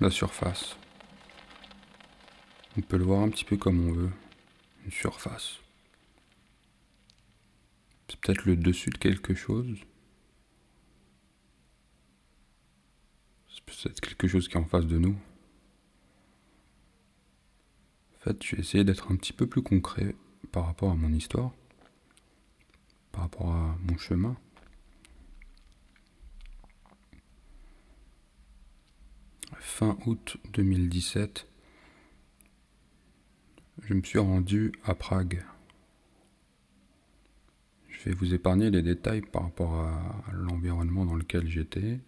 la surface. On peut le voir un petit peu comme on veut. Une surface. C'est peut-être le dessus de quelque chose. C'est peut-être quelque chose qui est en face de nous. En fait, je vais essayer d'être un petit peu plus concret par rapport à mon histoire, par rapport à mon chemin. Fin août 2017, je me suis rendu à Prague. Je vais vous épargner les détails par rapport à l'environnement dans lequel j'étais.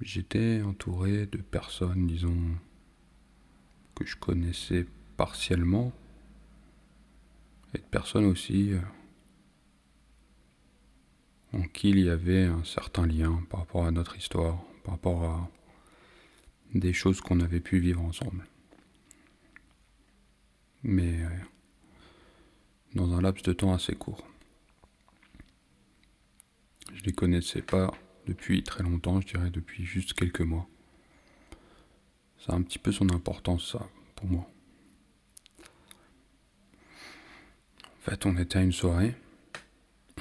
J'étais entouré de personnes, disons, que je connaissais partiellement, et de personnes aussi euh, en qui il y avait un certain lien par rapport à notre histoire, par rapport à des choses qu'on avait pu vivre ensemble. Mais euh, dans un laps de temps assez court. Je les connaissais pas depuis très longtemps, je dirais depuis juste quelques mois. Ça a un petit peu son importance, ça, pour moi. En fait, on était à une soirée,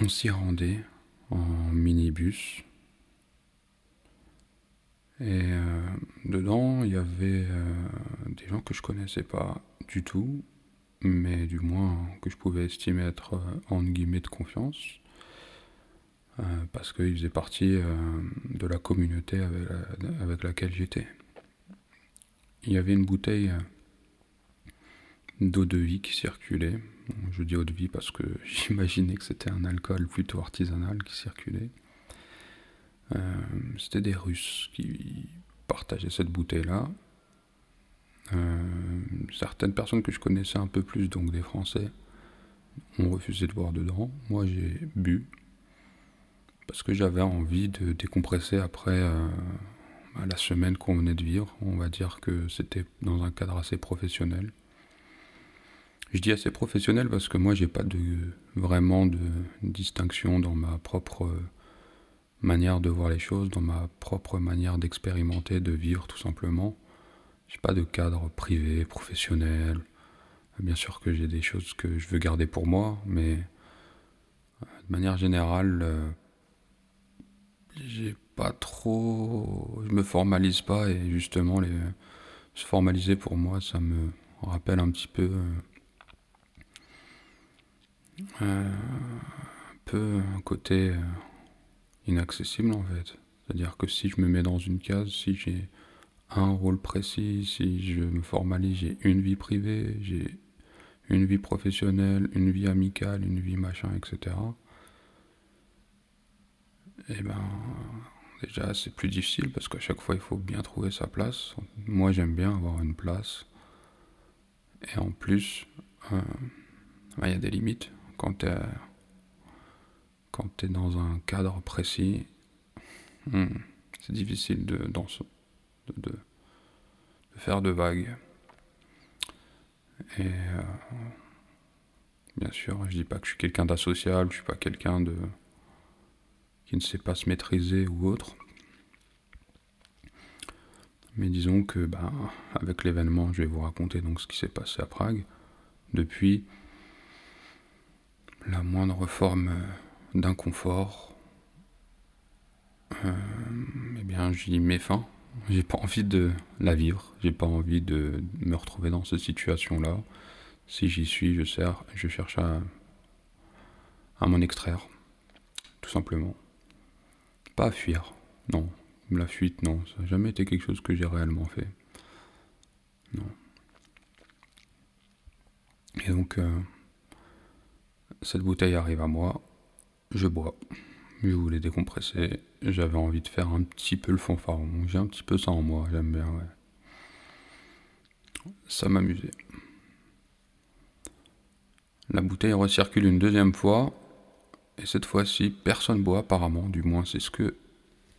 on s'y rendait en minibus. Et euh, dedans, il y avait euh, des gens que je connaissais pas du tout, mais du moins que je pouvais estimer être euh, en guillemets de confiance, parce qu'ils faisaient partie de la communauté avec laquelle j'étais il y avait une bouteille d'eau de vie qui circulait. je dis eau de vie parce que j'imaginais que c'était un alcool plutôt artisanal qui circulait. Euh, c'était des Russes qui partageaient cette bouteille-là. Euh, certaines personnes que je connaissais un peu plus, donc des Français, ont refusé de boire dedans. Moi, j'ai bu parce que j'avais envie de décompresser après à la semaine qu'on venait de vivre. On va dire que c'était dans un cadre assez professionnel. Je dis assez professionnel parce que moi j'ai pas vraiment de distinction dans ma propre manière de voir les choses, dans ma propre manière d'expérimenter, de vivre tout simplement. J'ai pas de cadre privé, professionnel. Bien sûr que j'ai des choses que je veux garder pour moi, mais de manière générale, euh, j'ai pas trop. Je me formalise pas et justement, les, se formaliser pour moi, ça me rappelle un petit peu. Euh, un peu un côté euh, inaccessible en fait. C'est-à-dire que si je me mets dans une case, si j'ai un rôle précis, si je me formalise, j'ai une vie privée, j'ai une vie professionnelle, une vie amicale, une vie machin, etc. Et eh ben, Déjà, c'est plus difficile parce qu'à chaque fois, il faut bien trouver sa place. Moi, j'aime bien avoir une place. Et en plus, euh, bah, il y a des limites. Quand tu es, es, dans un cadre précis, hmm, c'est difficile de, faire de vagues. Et euh, bien sûr, je dis pas que je suis quelqu'un d'associable, je suis pas quelqu'un de qui ne sait pas se maîtriser ou autre. Mais disons que bah, avec l'événement, je vais vous raconter donc ce qui s'est passé à Prague. Depuis la moindre forme d'inconfort, euh, eh bien j'y mets fin. J'ai pas envie de la vivre, j'ai pas envie de me retrouver dans cette situation-là. Si j'y suis, je, sers, je cherche à, m'en extraire, tout simplement. Pas à fuir, non. La fuite, non. Ça n'a jamais été quelque chose que j'ai réellement fait. Non. Et donc, euh, cette bouteille arrive à moi. Je bois. Je voulais décompresser. J'avais envie de faire un petit peu le fanfaron. J'ai un petit peu ça en moi. J'aime bien. Ça m'amusait. La bouteille recircule une deuxième fois et cette fois-ci, personne boit apparemment, du moins c'est ce que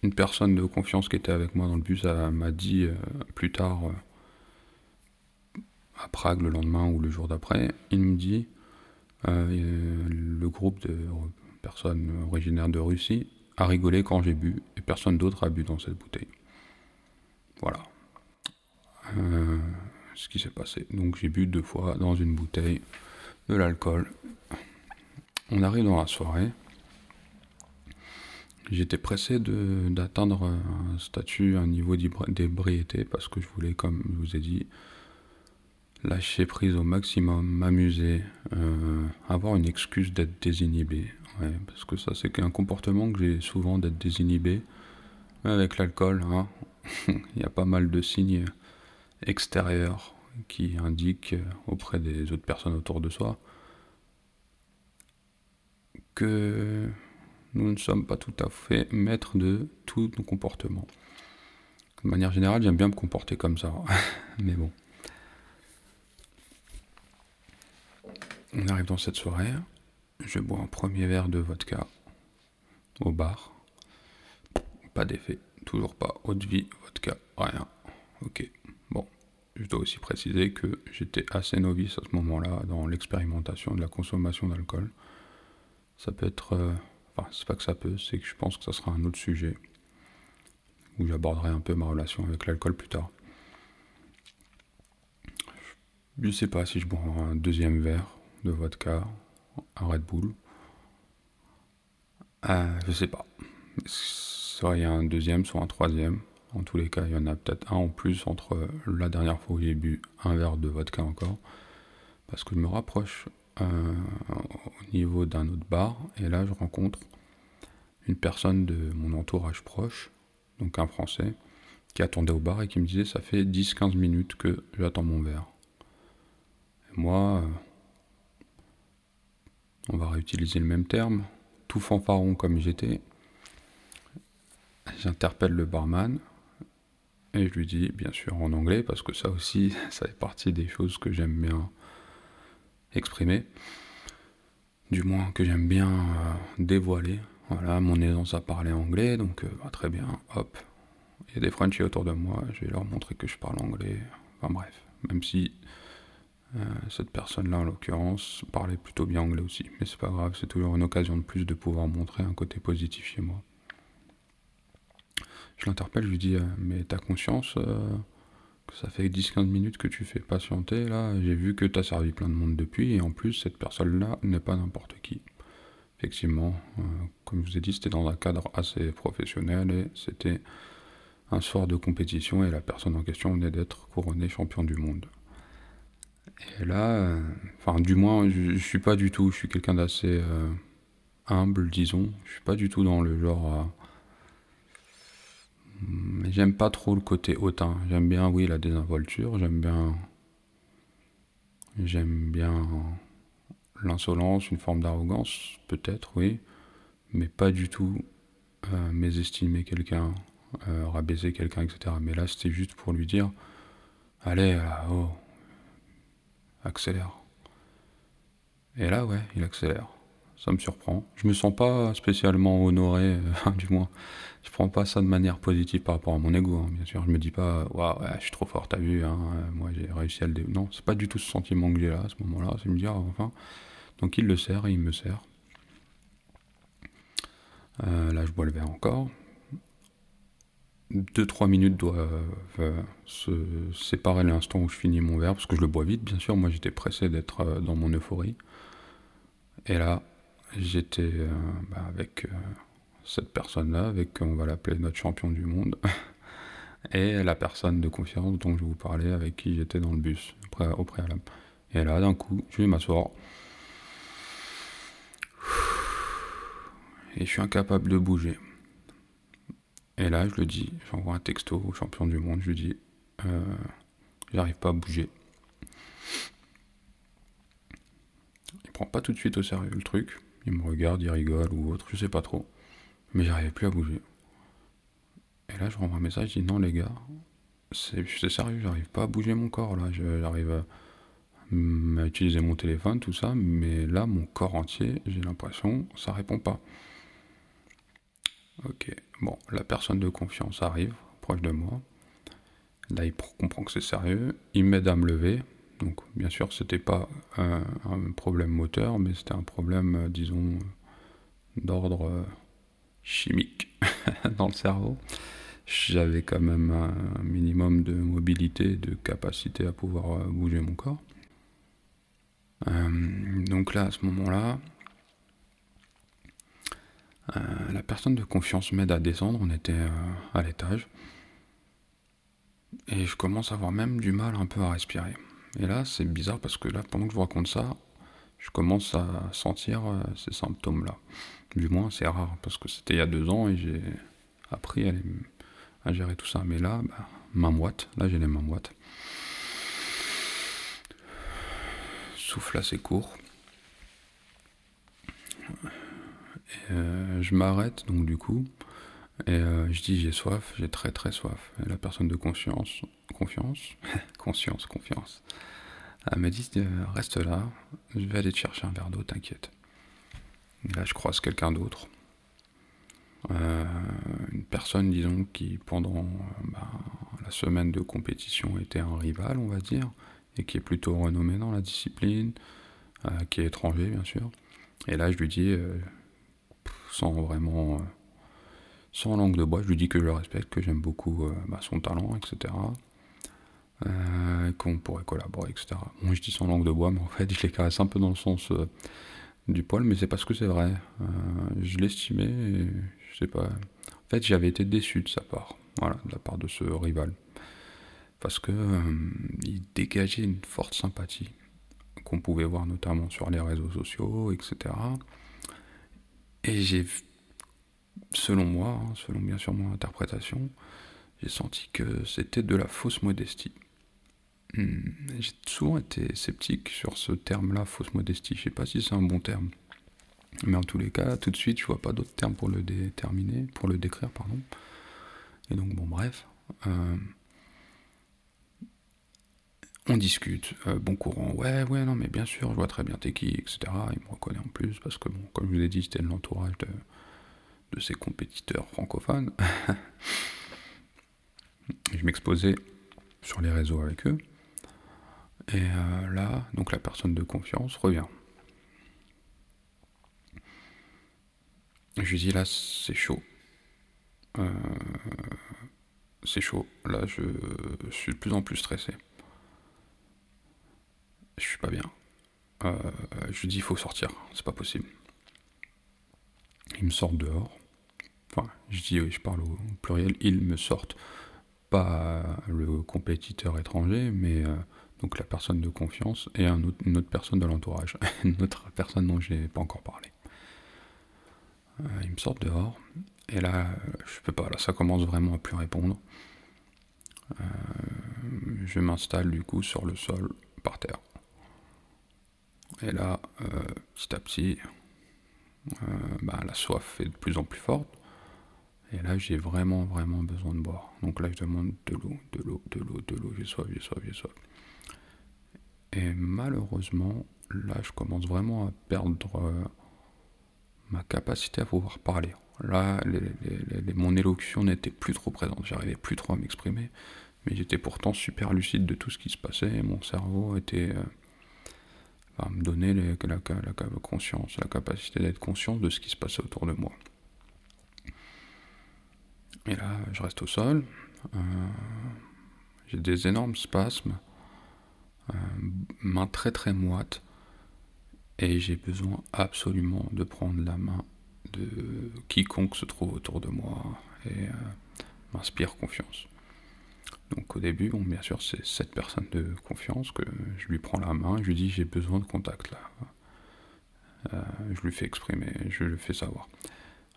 une personne de confiance qui était avec moi dans le bus m'a dit euh, plus tard, euh, à Prague le lendemain ou le jour d'après. Il me dit, euh, le groupe de personnes originaires de Russie a rigolé quand j'ai bu et personne d'autre a bu dans cette bouteille. Voilà. Euh, ce qui s'est passé. Donc j'ai bu deux fois dans une bouteille de l'alcool. On arrive dans la soirée. J'étais pressé d'atteindre un statut, un niveau d'ébriété parce que je voulais, comme je vous ai dit, lâcher prise au maximum, m'amuser, euh, avoir une excuse d'être désinhibé. Parce que ça, c'est un comportement que j'ai souvent d'être désinhibé. Avec l'alcool, hein, il y a pas mal de signes extérieurs qui indiquent auprès des autres personnes autour de soi que nous ne sommes pas tout à fait maîtres de tous nos comportements. De manière générale, j'aime bien me comporter comme ça. Mais bon. On arrive dans cette soirée. Je bois un premier verre de vodka au bar. Pas d'effet. Toujours pas. Eau de vie, vodka, rien. Ok. Bon. Je dois aussi préciser que j'étais assez novice à ce moment-là dans l'expérimentation de la consommation d'alcool. Ça peut être. Euh, enfin, c'est pas que ça peut, c'est que je pense que ça sera un autre sujet. Où j'aborderai un peu ma relation avec l'alcool plus tard. Je sais pas si je bois un deuxième verre de vodka, un Red Bull. Euh, je sais pas. Soit il y a un deuxième, soit un troisième. En tous les cas, il y en a peut-être un en plus entre la dernière fois où j'ai bu un verre de vodka encore. Parce que je me rapproche euh, au niveau d'un autre bar. Et là, je rencontre une personne de mon entourage proche, donc un Français, qui attendait au bar et qui me disait ça fait 10-15 minutes que j'attends mon verre. Et moi, euh, on va réutiliser le même terme, tout fanfaron comme j'étais. J'interpelle le barman et je lui dis, bien sûr en anglais, parce que ça aussi, ça fait partie des choses que j'aime bien exprimer, du moins que j'aime bien euh, dévoiler. Voilà, mon aisance à parler anglais, donc euh, bah, très bien, hop. Il y a des Frenchies autour de moi, je vais leur montrer que je parle anglais. Enfin bref, même si cette personne-là, en l'occurrence, parlait plutôt bien anglais aussi. Mais c'est pas grave, c'est toujours une occasion de plus de pouvoir montrer un côté positif chez moi. Je l'interpelle, je lui dis Mais t'as conscience ça fait 10-15 minutes que tu fais patienter, là, j'ai vu que tu as servi plein de monde depuis, et en plus, cette personne-là n'est pas n'importe qui. Effectivement, euh, comme je vous ai dit, c'était dans un cadre assez professionnel, et c'était un soir de compétition, et la personne en question venait d'être couronnée champion du monde. Et là, euh, enfin, du moins, je, je, suis pas du tout, je suis quelqu'un d'assez euh, humble, disons, je suis pas du tout dans le genre mais j'aime pas trop le côté hautain. J'aime bien, oui, la désinvolture. J'aime bien. J'aime bien l'insolence, une forme d'arrogance, peut-être, oui. Mais pas du tout euh, mésestimer quelqu'un, euh, rabaisser quelqu'un, etc. Mais là, c'était juste pour lui dire Allez, oh, accélère. Et là, ouais, il accélère ça me surprend. Je me sens pas spécialement honoré, euh, du moins, je prends pas ça de manière positive par rapport à mon ego, hein, bien sûr. Je me dis pas, waouh, je suis trop fort, t'as vu, hein, euh, moi j'ai réussi à le dé... Non, c'est pas du tout ce sentiment que j'ai là, à ce moment-là, c'est me dire, enfin. Donc il le sert et il me sert. Euh, là, je bois le verre encore. Deux, trois minutes doivent se séparer l'instant où je finis mon verre, parce que je le bois vite, bien sûr. Moi, j'étais pressé d'être dans mon euphorie. Et là, j'étais euh, bah, avec euh, cette personne-là, avec, on va l'appeler notre champion du monde, et la personne de confiance dont je vous parlais, avec qui j'étais dans le bus au préalable. Et là, d'un coup, je vais m'asseoir. Et je suis incapable de bouger. Et là, je le dis, j'envoie un texto au champion du monde, je lui dis, euh, j'arrive pas à bouger. Il prend pas tout de suite au sérieux le truc. Il me regarde, il rigole ou autre, je sais pas trop. Mais j'arrivais plus à bouger. Et là, je renvoie un message, je dis non, les gars, c'est sérieux, j'arrive pas à bouger mon corps là. J'arrive à, à, utiliser mon téléphone, tout ça, mais là, mon corps entier, j'ai l'impression, ça répond pas. Ok, bon, la personne de confiance arrive, proche de moi. Là, il comprend que c'est sérieux. Il m'aide à me lever. Donc, bien sûr, c'était pas un, problème moteur, mais c'était un problème, euh, disons, d'ordre euh, chimique dans le cerveau. j'avais quand même un minimum de mobilité, de capacité à pouvoir euh, bouger mon corps. Euh, donc là, à ce moment-là, euh, la personne de confiance m'aide à descendre, on était à l'étage. Et je commence à avoir même du mal un peu à respirer. Et là, c'est bizarre parce que là, pendant que je vous raconte ça, je commence à sentir ces symptômes-là. Du moins, c'est rare parce que c'était il y a deux ans et j'ai appris à gérer tout ça. Mais là, bah, main moite, là j'ai les mains moites. Souffle assez court. Euh, je m'arrête donc du coup et euh, je dis j'ai soif, j'ai très très soif. La personne de conscience, confiance, conscience, confiance, elle me dit euh, reste là, je vais aller te chercher un verre d'eau, t'inquiète. Là je croise quelqu'un d'autre une personne, disons, qui pendant bah, la semaine de compétition était un rival, on va dire, et qui est plutôt renommé dans la discipline, qui est étranger, bien sûr. Et là, je lui dis, sans vraiment. sans langue de bois, je lui dis que je le respecte, que j'aime beaucoup bah, son talent, etc. qu'on pourrait collaborer, etc. Moi, je dis sans langue de bois, mais en fait, je les caresse un peu dans le sens du poil, mais c'est parce que c'est vrai. je l'estimais, je sais pas. En fait, j'avais été déçu de sa part, voilà, de la part de ce rival, parce que euh, il dégageait une forte sympathie qu'on pouvait voir notamment sur les réseaux sociaux, etc. Et j'ai, selon moi, hein, selon bien sûr mon interprétation, j'ai senti que c'était de la fausse modestie. Hmm, j'ai souvent été sceptique sur ce terme-là, fausse modestie. Je sais pas si c'est un bon terme. Mais en tous les cas, tout de suite, je vois pas d'autres termes pour le déterminer, pour le décrire, pardon. Et donc, bon, bref. Euh, on discute, euh, bon courant, ouais, ouais, non, mais bien sûr, je vois très bien t'es etc. Il me reconnaît en plus, parce que, bon, comme je vous ai dit, c'était l'entourage de, de ses compétiteurs francophones. je m'exposais sur les réseaux avec eux. Et euh, là, donc la personne de confiance revient. Je lui dis là, c'est chaud. Euh, c'est chaud. Là, je, suis de plus en plus stressé. Je suis pas bien. Euh, je dis, il faut sortir. C'est pas possible. Il me sort dehors. Enfin, je dis, je parle au pluriel. Ils me sortent. Pas le compétiteur étranger, mais euh, donc la personne de confiance et une autre personne de l'entourage. une autre personne dont je n'ai pas encore parlé. Euh, il me sort dehors. Et là, je peux pas. Là, ça commence vraiment à plus répondre. Je m'installe du coup sur le sol, par terre. Et là, petit à petit, bah, la soif est de plus en plus forte. Et là, j'ai vraiment, vraiment besoin de boire. Donc là, je demande de l'eau, de l'eau, de l'eau, de l'eau. J'ai soif, j'ai soif, j'ai soif. Et malheureusement, là, je commence vraiment à perdre ma capacité à pouvoir parler. Là, mon élocution n'était plus trop présente, j'arrivais plus trop à m'exprimer, mais j'étais pourtant super lucide de tout ce qui se passait, mon cerveau était... Euh, me donner la, la, conscience, la capacité d'être conscient de ce qui se passait autour de moi. Et là, je reste au sol, euh, j'ai des énormes spasmes, euh, main très très moite, et j'ai besoin absolument de prendre la main de quiconque se trouve autour de moi et euh, m'inspire confiance. Donc au début, bon, bien sûr, c'est cette personne de confiance que je lui prends la main je lui dis j'ai besoin de contact là. Euh, je lui fais exprimer, je lui fais savoir.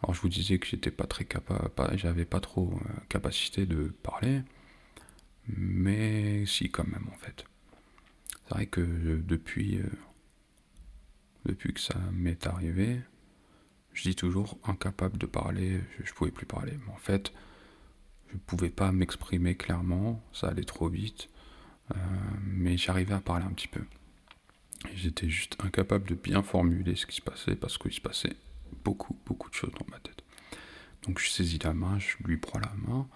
Alors je vous disais que j'étais pas très capable, j'avais pas trop euh, capacité de parler, mais si quand même en fait. C'est vrai que depuis depuis que ça m'est arrivé, je dis toujours incapable de parler, je ne pouvais plus parler. Mais en fait, je pouvais pas m'exprimer clairement, ça allait trop vite, euh, mais j'arrivais à parler un petit peu. J'étais juste incapable de bien formuler ce qui se passait parce qu'il se passait beaucoup, beaucoup de choses dans ma tête. Donc je saisis la main, je lui prends la main,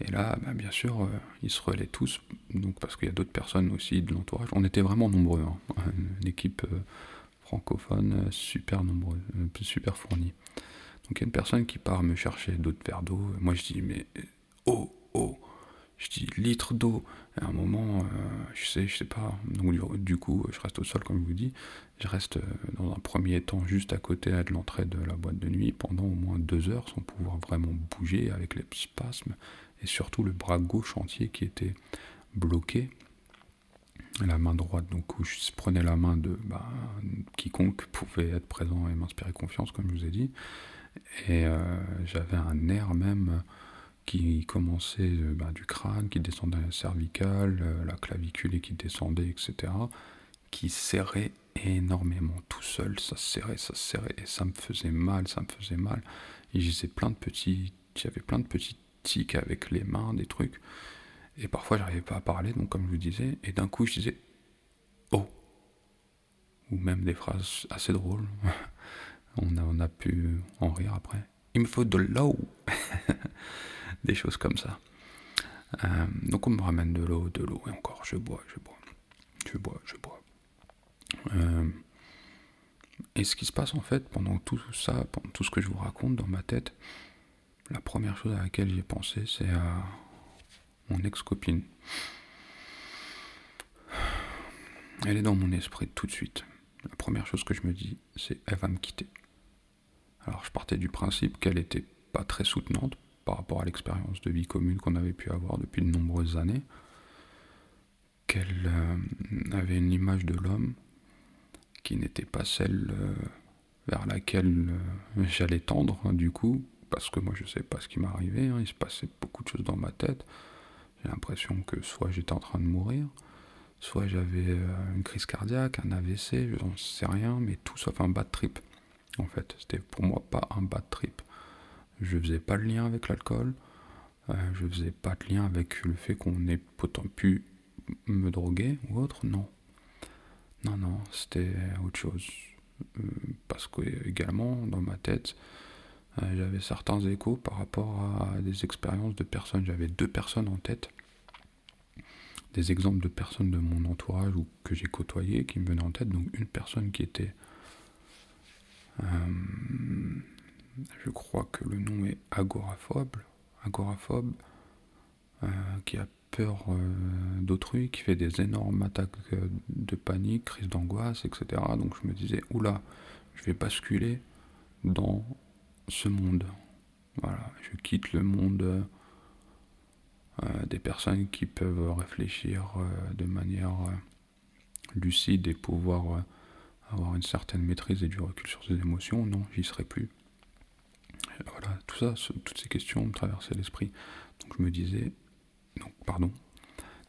et là, bah, bien sûr, euh, ils se relaient tous, donc parce qu'il y a d'autres personnes aussi de l'entourage. On était vraiment nombreux, hein. une équipe. Euh, francophones euh, super nombreux, euh, super fournis. Donc il y a une personne qui part me chercher d'autres verres d'eau. Moi je dis mais oh litres d'eau. Et à un moment, je sais, je sais pas. Donc du, coup, je reste au sol, comme je vous dis. Je reste dans un premier temps juste à côté de l'entrée de la boîte de nuit pendant au moins deux heures sans pouvoir vraiment bouger avec les spasmes et surtout le bras gauche entier qui était bloqué la main droite, donc où je prenais la main de bah, quiconque pouvait être présent et m'inspirer confiance, comme je vous ai dit. Et euh, j'avais un nerf même qui commençait euh, bah, du crâne, qui descendait à la cervicale, euh, la clavicule et qui descendait, etc., qui serrait énormément tout seul, ça serrait, ça serrait, et ça me faisait mal, ça me faisait mal. Et j'avais plein de petits, j'avais plein de petits tics avec les mains, des trucs. Et parfois, j'arrivais pas à parler, donc comme je vous disais, et d'un coup, je disais Oh Ou même des phrases assez drôles. on, a, on a pu en rire après. Il me faut de l'eau Des choses comme ça. Euh, donc on me ramène de l'eau, de l'eau, et encore, je bois, je bois, je bois, je bois. Euh, et ce qui se passe en fait pendant tout ça, pendant tout ce que je vous raconte dans ma tête, la première chose à laquelle j'ai pensé, c'est à mon ex-copine. Elle est dans mon esprit tout de suite. La première chose que je me dis, c'est elle va me quitter. Alors je partais du principe qu'elle n'était pas très soutenante par rapport à l'expérience de vie commune qu'on avait pu avoir depuis de nombreuses années, qu'elle euh, avait une image de l'homme qui n'était pas celle euh, vers laquelle euh, j'allais tendre, hein, du coup, parce que moi je sais pas ce qui m'arrivait, hein, il se passait beaucoup de choses dans ma tête. J'ai l'impression que soit j'étais en train de mourir, soit j'avais une crise cardiaque, un AVC, je n'en sais rien, mais tout sauf un bad trip. En fait, c'était pour moi pas un bad trip. Je faisais pas le lien avec l'alcool, euh, je faisais pas de lien avec le fait qu'on ait pourtant pu me droguer ou autre, non. Non, non, c'était autre chose. Euh, parce que également, dans ma tête, euh, j'avais certains échos par rapport à des expériences de personnes. J'avais deux personnes en tête, des exemples de personnes de mon entourage ou que j'ai côtoyées qui me venaient en tête. Donc une personne qui était, euh, je crois que le nom est agoraphobe, agoraphobe, euh, qui a peur d'autrui, qui fait des énormes attaques de panique, crise d'angoisse, etc. Donc je me disais, oula, je vais basculer dans ce monde. Voilà, je quitte le monde euh, des personnes qui peuvent réfléchir euh, de manière euh, lucide et pouvoir avoir une certaine maîtrise et du recul sur ses émotions. Non, j'y serai plus. Voilà, tout ça, toutes ces questions me traversaient l'esprit. Donc je me disais, donc pardon,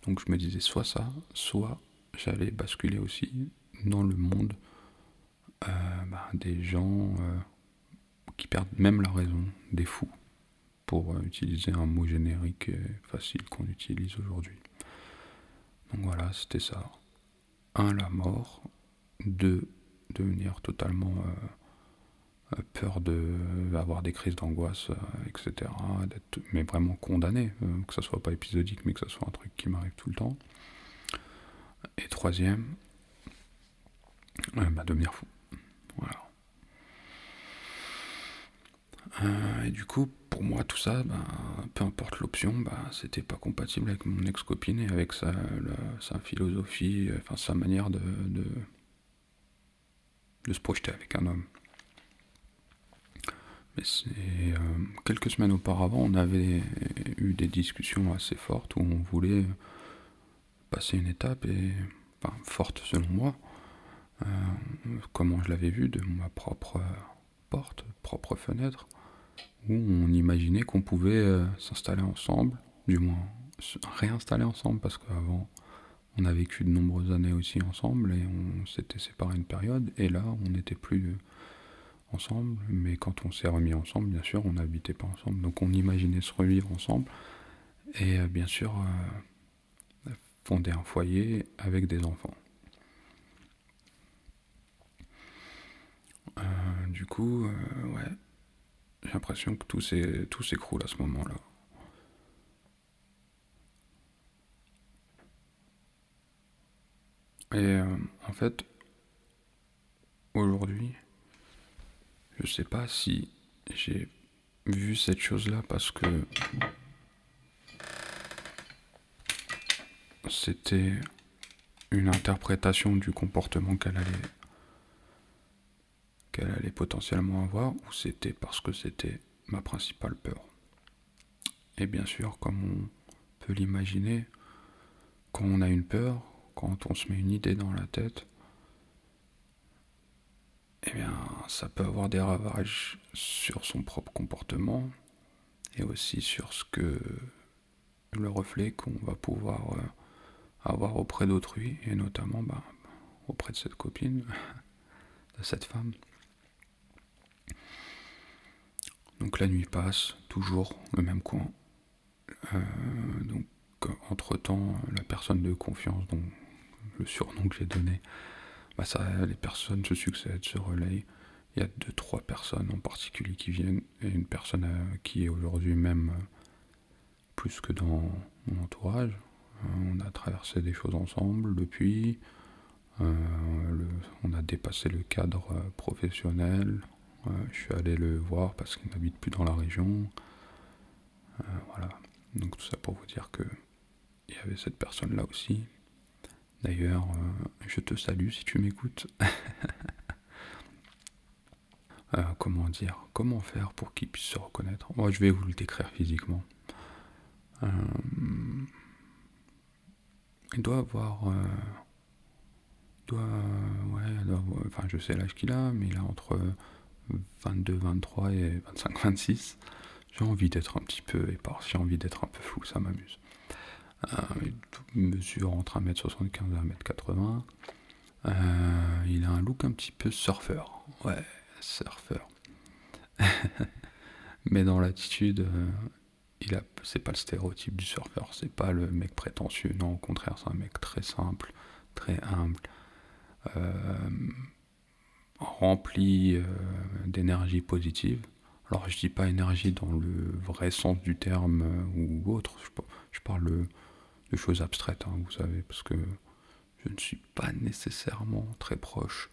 donc je me disais soit ça, soit j'allais basculer aussi dans le monde bah, des gens qui perdent même la raison, des fous, pour euh, utiliser un mot générique et facile qu'on utilise aujourd'hui. Donc voilà, c'était ça. Un, la mort. Deux, devenir totalement euh, euh, peur de avoir des crises d'angoisse, etc. D'être, mais vraiment condamné, que ça soit pas épisodique, mais que ça soit un truc qui m'arrive tout le temps. Et troisième, bah, devenir fou. Voilà. Euh, et du coup, pour moi, tout ça, ben, peu importe l'option, ben, c'était pas compatible avec mon ex-copine et avec sa, sa philosophie, enfin sa manière de, de, se projeter avec un homme. C'est euh, quelques semaines auparavant, on avait eu des discussions assez fortes où on voulait passer une étape et enfin, forte selon moi, euh, comment je l'avais vu de ma propre porte, propre fenêtre où on imaginait qu'on pouvait euh, s'installer ensemble, du moins réinstaller ensemble, parce qu'avant on a vécu de nombreuses années aussi ensemble et on s'était séparés une période, et là on n'était plus ensemble, mais quand on s'est remis ensemble, bien sûr, on n'habitait pas ensemble, donc on imaginait se revivre ensemble, et euh, bien sûr fonder un foyer avec des enfants. du coup, ouais, j'ai l'impression que tout s'écroule à ce moment-là. Et euh, en fait, aujourd'hui, je sais pas si j'ai vu cette chose-là parce que c'était une interprétation du comportement qu'elle allait qu'elle allait potentiellement avoir ou c'était parce que c'était ma principale peur. Et bien sûr, comme on peut l'imaginer, quand on a une peur, quand on se met une idée dans la tête, eh bien, ça peut avoir des ravages sur son propre comportement et aussi sur ce que le reflet qu'on va pouvoir euh, avoir auprès d'autrui et notamment bah, auprès de cette copine, de cette femme. Donc la nuit passe, toujours le même coin. Euh, donc entre temps, la personne de confiance, dont le surnom que j'ai donné, bah ça, les personnes se succèdent, se relayent. Il y a deux, trois personnes en particulier qui viennent, et une personne euh, qui est aujourd'hui même euh, plus que dans mon entourage. on a traversé des choses ensemble depuis. on a dépassé le cadre professionnel, je suis allé le voir parce qu'il n'habite plus dans la région. Euh, voilà. Donc tout ça pour vous dire que il y avait cette personne-là aussi. D'ailleurs, euh, je te salue si tu m'écoutes. Euh, comment dire Comment faire pour qu'il puisse se reconnaître? Moi, je vais vous le décrire physiquement. il doit avoir. doit, ouais, enfin, je sais l'âge qu'il a, mais il a entre 22, 23 et 25, 26. J'ai envie d'être un petit peu éparse, j'ai envie d'être un peu fou, ça m'amuse. Euh, il mesure entre 1m75 et 1m80. Euh, il a un look un petit peu surfeur. Ouais, surfeur. Mais dans l'attitude, euh, c'est pas le stéréotype du surfeur, c'est pas le mec prétentieux. Non, au contraire, c'est un mec très simple, très humble. Euh, rempli euh, d'énergie positive. Alors je dis pas énergie dans le vrai sens du terme euh, ou autre, je, parle de choses abstraites, hein, vous savez, parce que je ne suis pas nécessairement très proche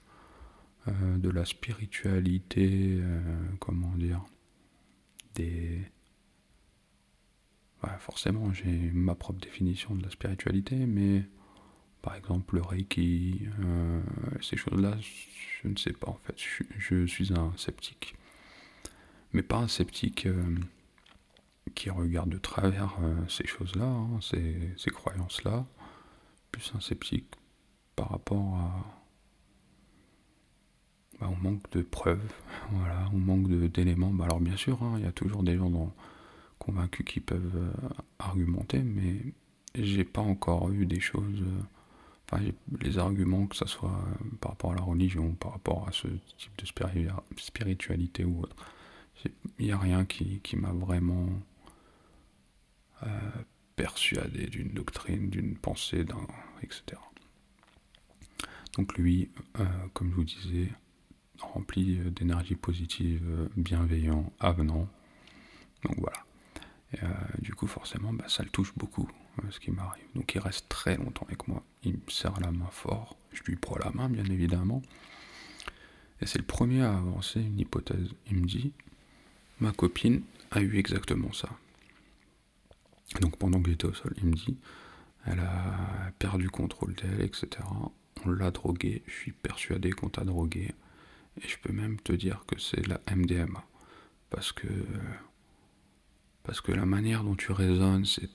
euh, de la spiritualité, comment dire, des... forcément j'ai ma propre définition de la spiritualité, mais par exemple le Reiki, euh, ces choses-là, je ne sais pas en fait. Je, suis un sceptique. Mais pas un sceptique euh, qui regarde de travers euh, ces choses-là, hein, ces, croyances-là. Plus un sceptique par rapport à, bah, au manque de preuves, voilà, au manque d'éléments. Bah, alors bien sûr, hein, il y a toujours des gens convaincus qui peuvent argumenter, mais j'ai pas encore eu des choses les arguments, que ce soit euh, par rapport à la religion, par rapport à ce type de spiritualité ou autre, il n'y a rien qui, m'a vraiment euh, persuadé d'une doctrine, d'une pensée, etc. Donc lui, euh, comme je vous disais, rempli d'énergie positive, bienveillant, avenant. Donc voilà. Et, du coup, forcément, bah, ça le touche beaucoup ce qui m'arrive. Donc il reste très longtemps avec moi. Il me serre la main fort. Je lui prends la main, bien évidemment. Et c'est le premier à avancer une hypothèse. Il me dit Ma copine a eu exactement ça. Donc pendant que j'étais au sol, il me dit Elle a perdu contrôle d'elle, etc. On l'a droguée. Je suis persuadé qu'on t'a drogué. Et je peux même te dire que c'est la MDMA. Parce que. Parce que la manière dont tu raisonnes, c'est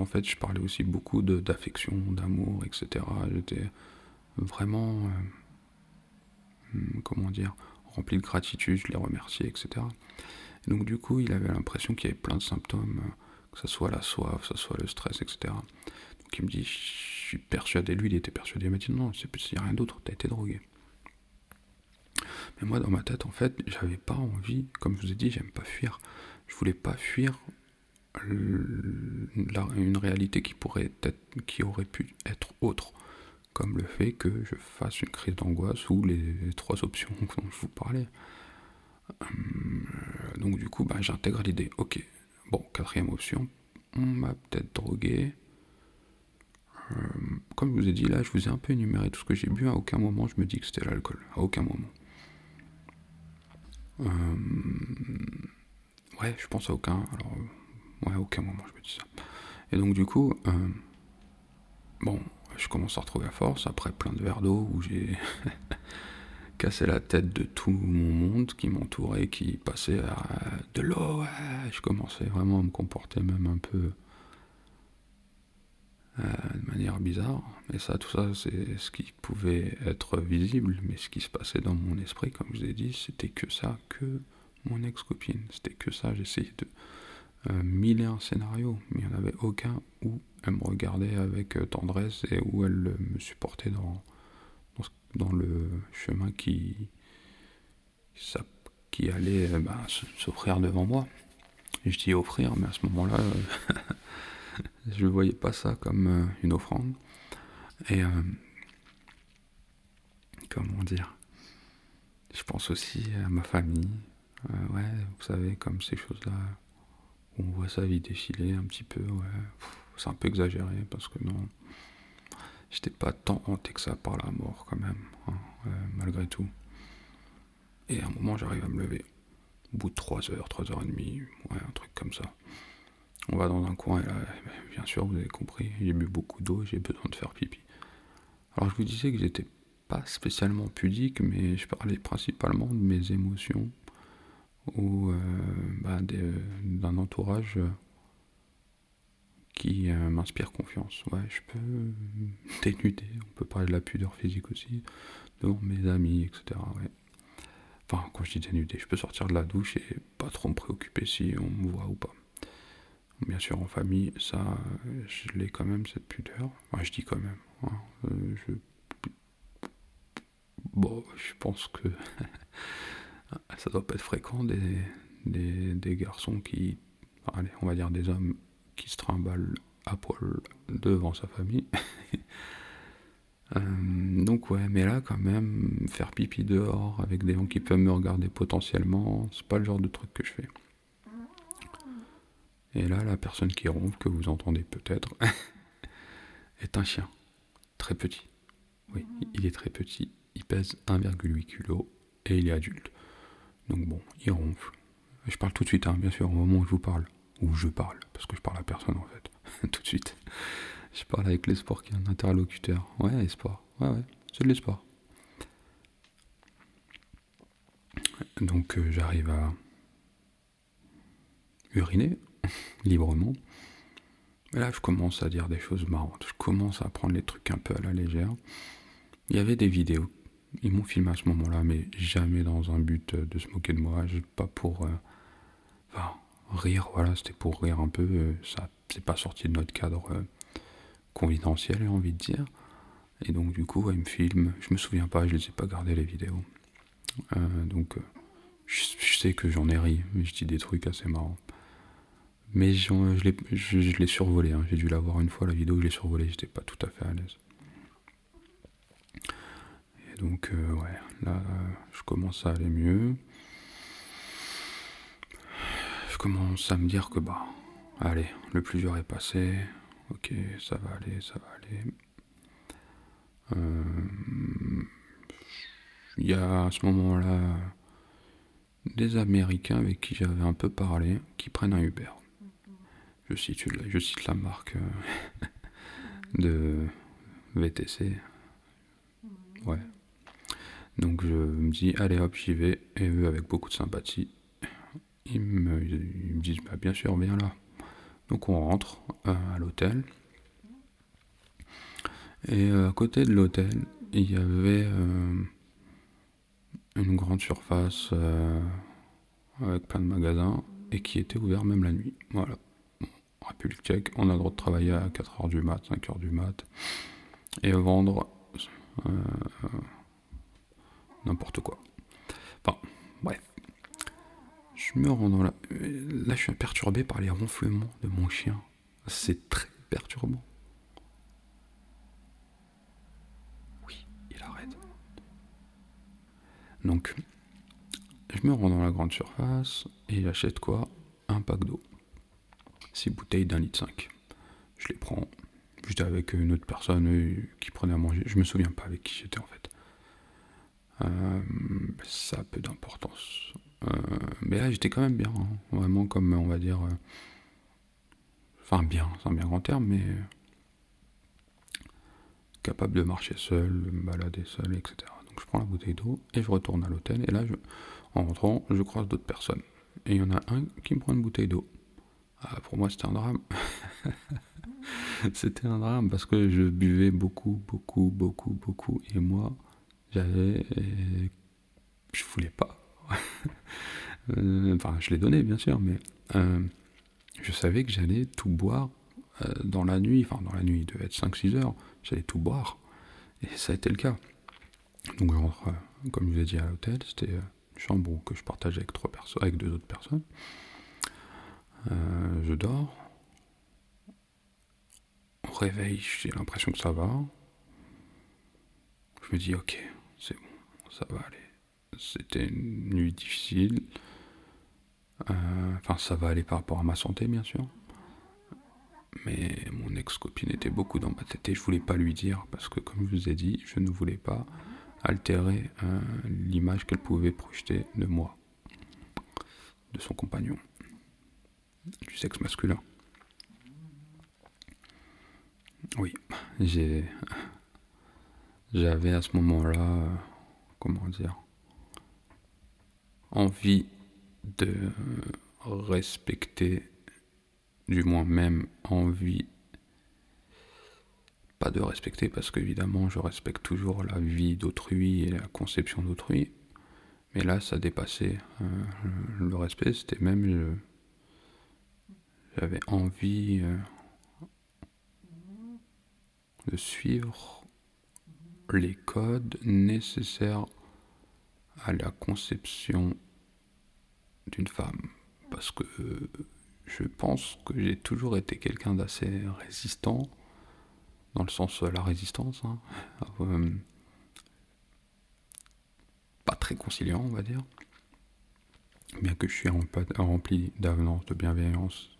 en fait, je parlais aussi beaucoup d'affection, d'amour, etc. J'étais vraiment, euh, hmm, comment dire, rempli de gratitude, je les remerciais, etc. donc du coup, il avait l'impression qu'il y avait plein de symptômes, euh, que ce soit la soif, que ce soit le stress, etc. Donc il me dit, je suis persuadé, lui il était persuadé, il m'a dit non, il n'y a rien d'autre, t'as été drogué. Mais moi dans ma tête, en fait, j'avais pas envie, comme je vous ai dit, j'aime pas fuir. Je voulais pas fuir une réalité qui pourrait être, qui aurait pu être autre, comme le fait que je fasse une crise d'angoisse ou les, trois options dont je vous parlais. Hum, donc du coup, bah, j'intègre l'idée. Ok, bon, quatrième option, on m'a peut-être drogué. Hum, comme je vous ai dit là, je vous ai un peu énuméré tout ce que j'ai bu. À aucun moment, je me dis que c'était l'alcool. À aucun moment. Hum, ouais, je pense à aucun. Alors, Ouais, à aucun moment je me dis ça. Et donc du coup, euh, bon, je commence à retrouver la force après plein de verres d'eau où j'ai cassé la tête de tout mon monde qui m'entourait, qui passait de l'eau. Je commençais vraiment à me comporter même un peu euh, de manière bizarre. Et ça, tout ça, c'est ce qui pouvait être visible, mais ce qui se passait dans mon esprit, comme je vous ai dit, c'était que ça, que mon ex-copine. C'était que ça, j'essayais de euh, mille et un scénarios, mais il n'y en avait aucun où elle me regardait avec euh, tendresse et où elle me supportait dans, dans, le chemin qui, qui allait bah, s'offrir devant moi. Et je dis offrir, mais à ce moment-là, je ne voyais pas ça comme une offrande. Et comment dire Je pense aussi à ma famille. ouais, vous savez, comme ces choses-là on voit sa vie défiler un petit peu, ouais. C'est un peu exagéré parce que non, j'étais pas tant hanté que ça par la mort quand même, hein, malgré tout. Et à un moment, j'arrive à me lever. Au bout de 3 heures, 3 heures et demie, ouais, un truc comme ça. On va dans un coin et là, bien sûr, vous avez compris, j'ai bu beaucoup d'eau j'ai besoin de faire pipi. Alors je vous disais que j'étais pas spécialement pudique, mais je parlais principalement de mes émotions ou euh, bah, d'un entourage qui euh, m'inspire confiance. Ouais, je peux dénuder, on peut parler de la pudeur physique aussi, devant mes amis, etc. Ouais. Enfin, quand je dis dénuder, je peux sortir de la douche et pas trop me préoccuper si on me voit ou pas. Bien sûr, en famille, ça, je l'ai quand même, cette pudeur. Enfin, je dis quand même. Hein. Euh. Bon, je pense que ça doit pas être fréquent des, des, garçons qui, allez, on va dire des hommes qui se trimballent à poil devant sa famille. Euh, donc ouais, mais là quand même, faire pipi dehors avec des gens qui peuvent me regarder potentiellement, c'est pas le genre de truc que je fais. Et là, la personne qui ronfle, que vous entendez peut-être, est un chien. Très petit. Oui, il est très petit. Il pèse 1,8 kg et il est adulte. Donc bon, il ronfle. Je parle tout de suite, hein, bien sûr, au moment où je vous parle. Ou je parle, parce que je parle à personne en fait. tout de suite. Je parle avec l'espoir qui est un interlocuteur. Ouais, espoir. Ouais, ouais, c'est de l'espoir. Donc euh, j'arrive à uriner librement. Et là, je commence à dire des choses marrantes. Je commence à prendre les trucs un peu à la légère. Il y avait des vidéos ils m'ont filmé à ce moment-là, mais jamais dans un but de se moquer de moi. Pas pour. Euh, enfin, rire, voilà, c'était pour rire un peu. Euh, ça, c'est pas sorti de notre cadre euh, confidentiel, j'ai envie de dire. Et donc, du coup, ils me filment. Je me souviens pas, je les ai pas gardé les vidéos. donc, je, sais que j'en ai ri, mais je dis des trucs assez marrants. Mais je, l'ai survolé, hein. j'ai dû la voir une fois la vidéo, je l'ai survolé, j'étais pas tout à fait à l'aise donc, euh, ouais, là, je commence à aller mieux. Commence à me dire que, bah, allez, le plus dur est passé. Ok, ça va aller, ça va aller. Euh, il y a à ce moment-là des Américains avec qui j'avais un peu parlé qui prennent un Uber. Je cite, je cite la marque euh, de VTC. Ouais. Donc je me dis, allez hop, j'y vais. Et eux, avec beaucoup de sympathie, ils me, disent, bah, bien sûr, viens là. Donc on rentre euh, à l'hôtel. Et euh, à côté de l'hôtel, il y avait euh, une grande surface avec plein de magasins et qui était ouvert même la nuit. Voilà. République tchèque, on a le droit de travailler à 4h du mat, 5h du mat et vendre n'importe quoi. Enfin, bref. Je me rends dans la... Là, je suis perturbé par les ronflements de mon chien. C'est très perturbant. Oui, il arrête. Donc, je me rends dans la grande surface et j'achète quoi? Un pack d'eau. Six bouteilles d'un litre 5. Je les prends. J'étais avec une autre personne euh, qui prenait à manger. Je me souviens pas avec qui j'étais en fait. Euh, ça a peu d'importance. Euh, mais là, j'étais quand même bien. Hein. Vraiment, comme on va dire. Euh, enfin, bien, c'est un bien grand terme, mais. capable de marcher seul, de me balader seul, etc. Donc je prends la bouteille d'eau et je retourne à l'hôtel. Et là, je, en rentrant, je croise d'autres personnes. Et il y en a un qui me prend une bouteille d'eau. Ah, pour moi, c'était un drame. c'était un drame parce que je buvais beaucoup, beaucoup, beaucoup, beaucoup. Et moi, j'avais. Je voulais pas. Euh, enfin, je l'ai donné, bien sûr, mais euh, je savais que j'allais tout boire euh, dans la nuit. Enfin, dans la nuit, il devait être 5-6 heures. J'allais tout boire. Et ça a été le cas. Donc, je rentre, comme je vous ai dit, à l'hôtel. C'était une chambre que je partageais avec, trois avec deux autres personnes. je dors. Au réveil, j'ai l'impression que ça va. Je me dis, ok, c'est bon, ça va aller. C'était une nuit difficile. Euh, enfin, ça va aller par rapport à ma santé, bien sûr. Mais mon ex-copine était beaucoup dans ma tête et je voulais pas lui dire parce que, comme je vous ai dit, je ne voulais pas altérer euh, l'image qu'elle pouvait projeter de moi, de son compagnon, du sexe masculin. Oui, j'ai. J'avais à ce moment-là, euh, comment dire, envie de respecter, du moins même envie, pas de respecter parce qu'évidemment je respecte toujours la vie d'autrui et la conception d'autrui, mais là ça dépassait euh, le respect, c'était même j'avais envie euh, de suivre les codes nécessaires à la conception d'une femme. Parce que je pense que j'ai toujours été quelqu'un d'assez résistant, dans le sens de la résistance, hein. euh, pas très conciliant, on va dire. Bien que je suis rempli d'avenance, de bienveillance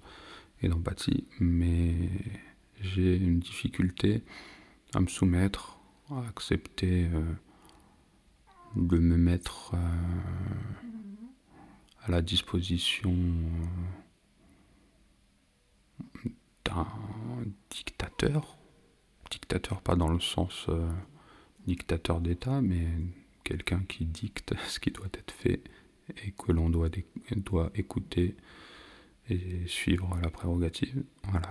et d'empathie, mais j'ai une difficulté à me soumettre, à accepter euh, de me mettre euh, à la disposition euh, d'un dictateur. Dictateur pas dans le sens dictateur d'État, mais quelqu'un qui dicte ce qui doit être fait et que l'on doit, doit écouter et suivre la prérogative. Voilà.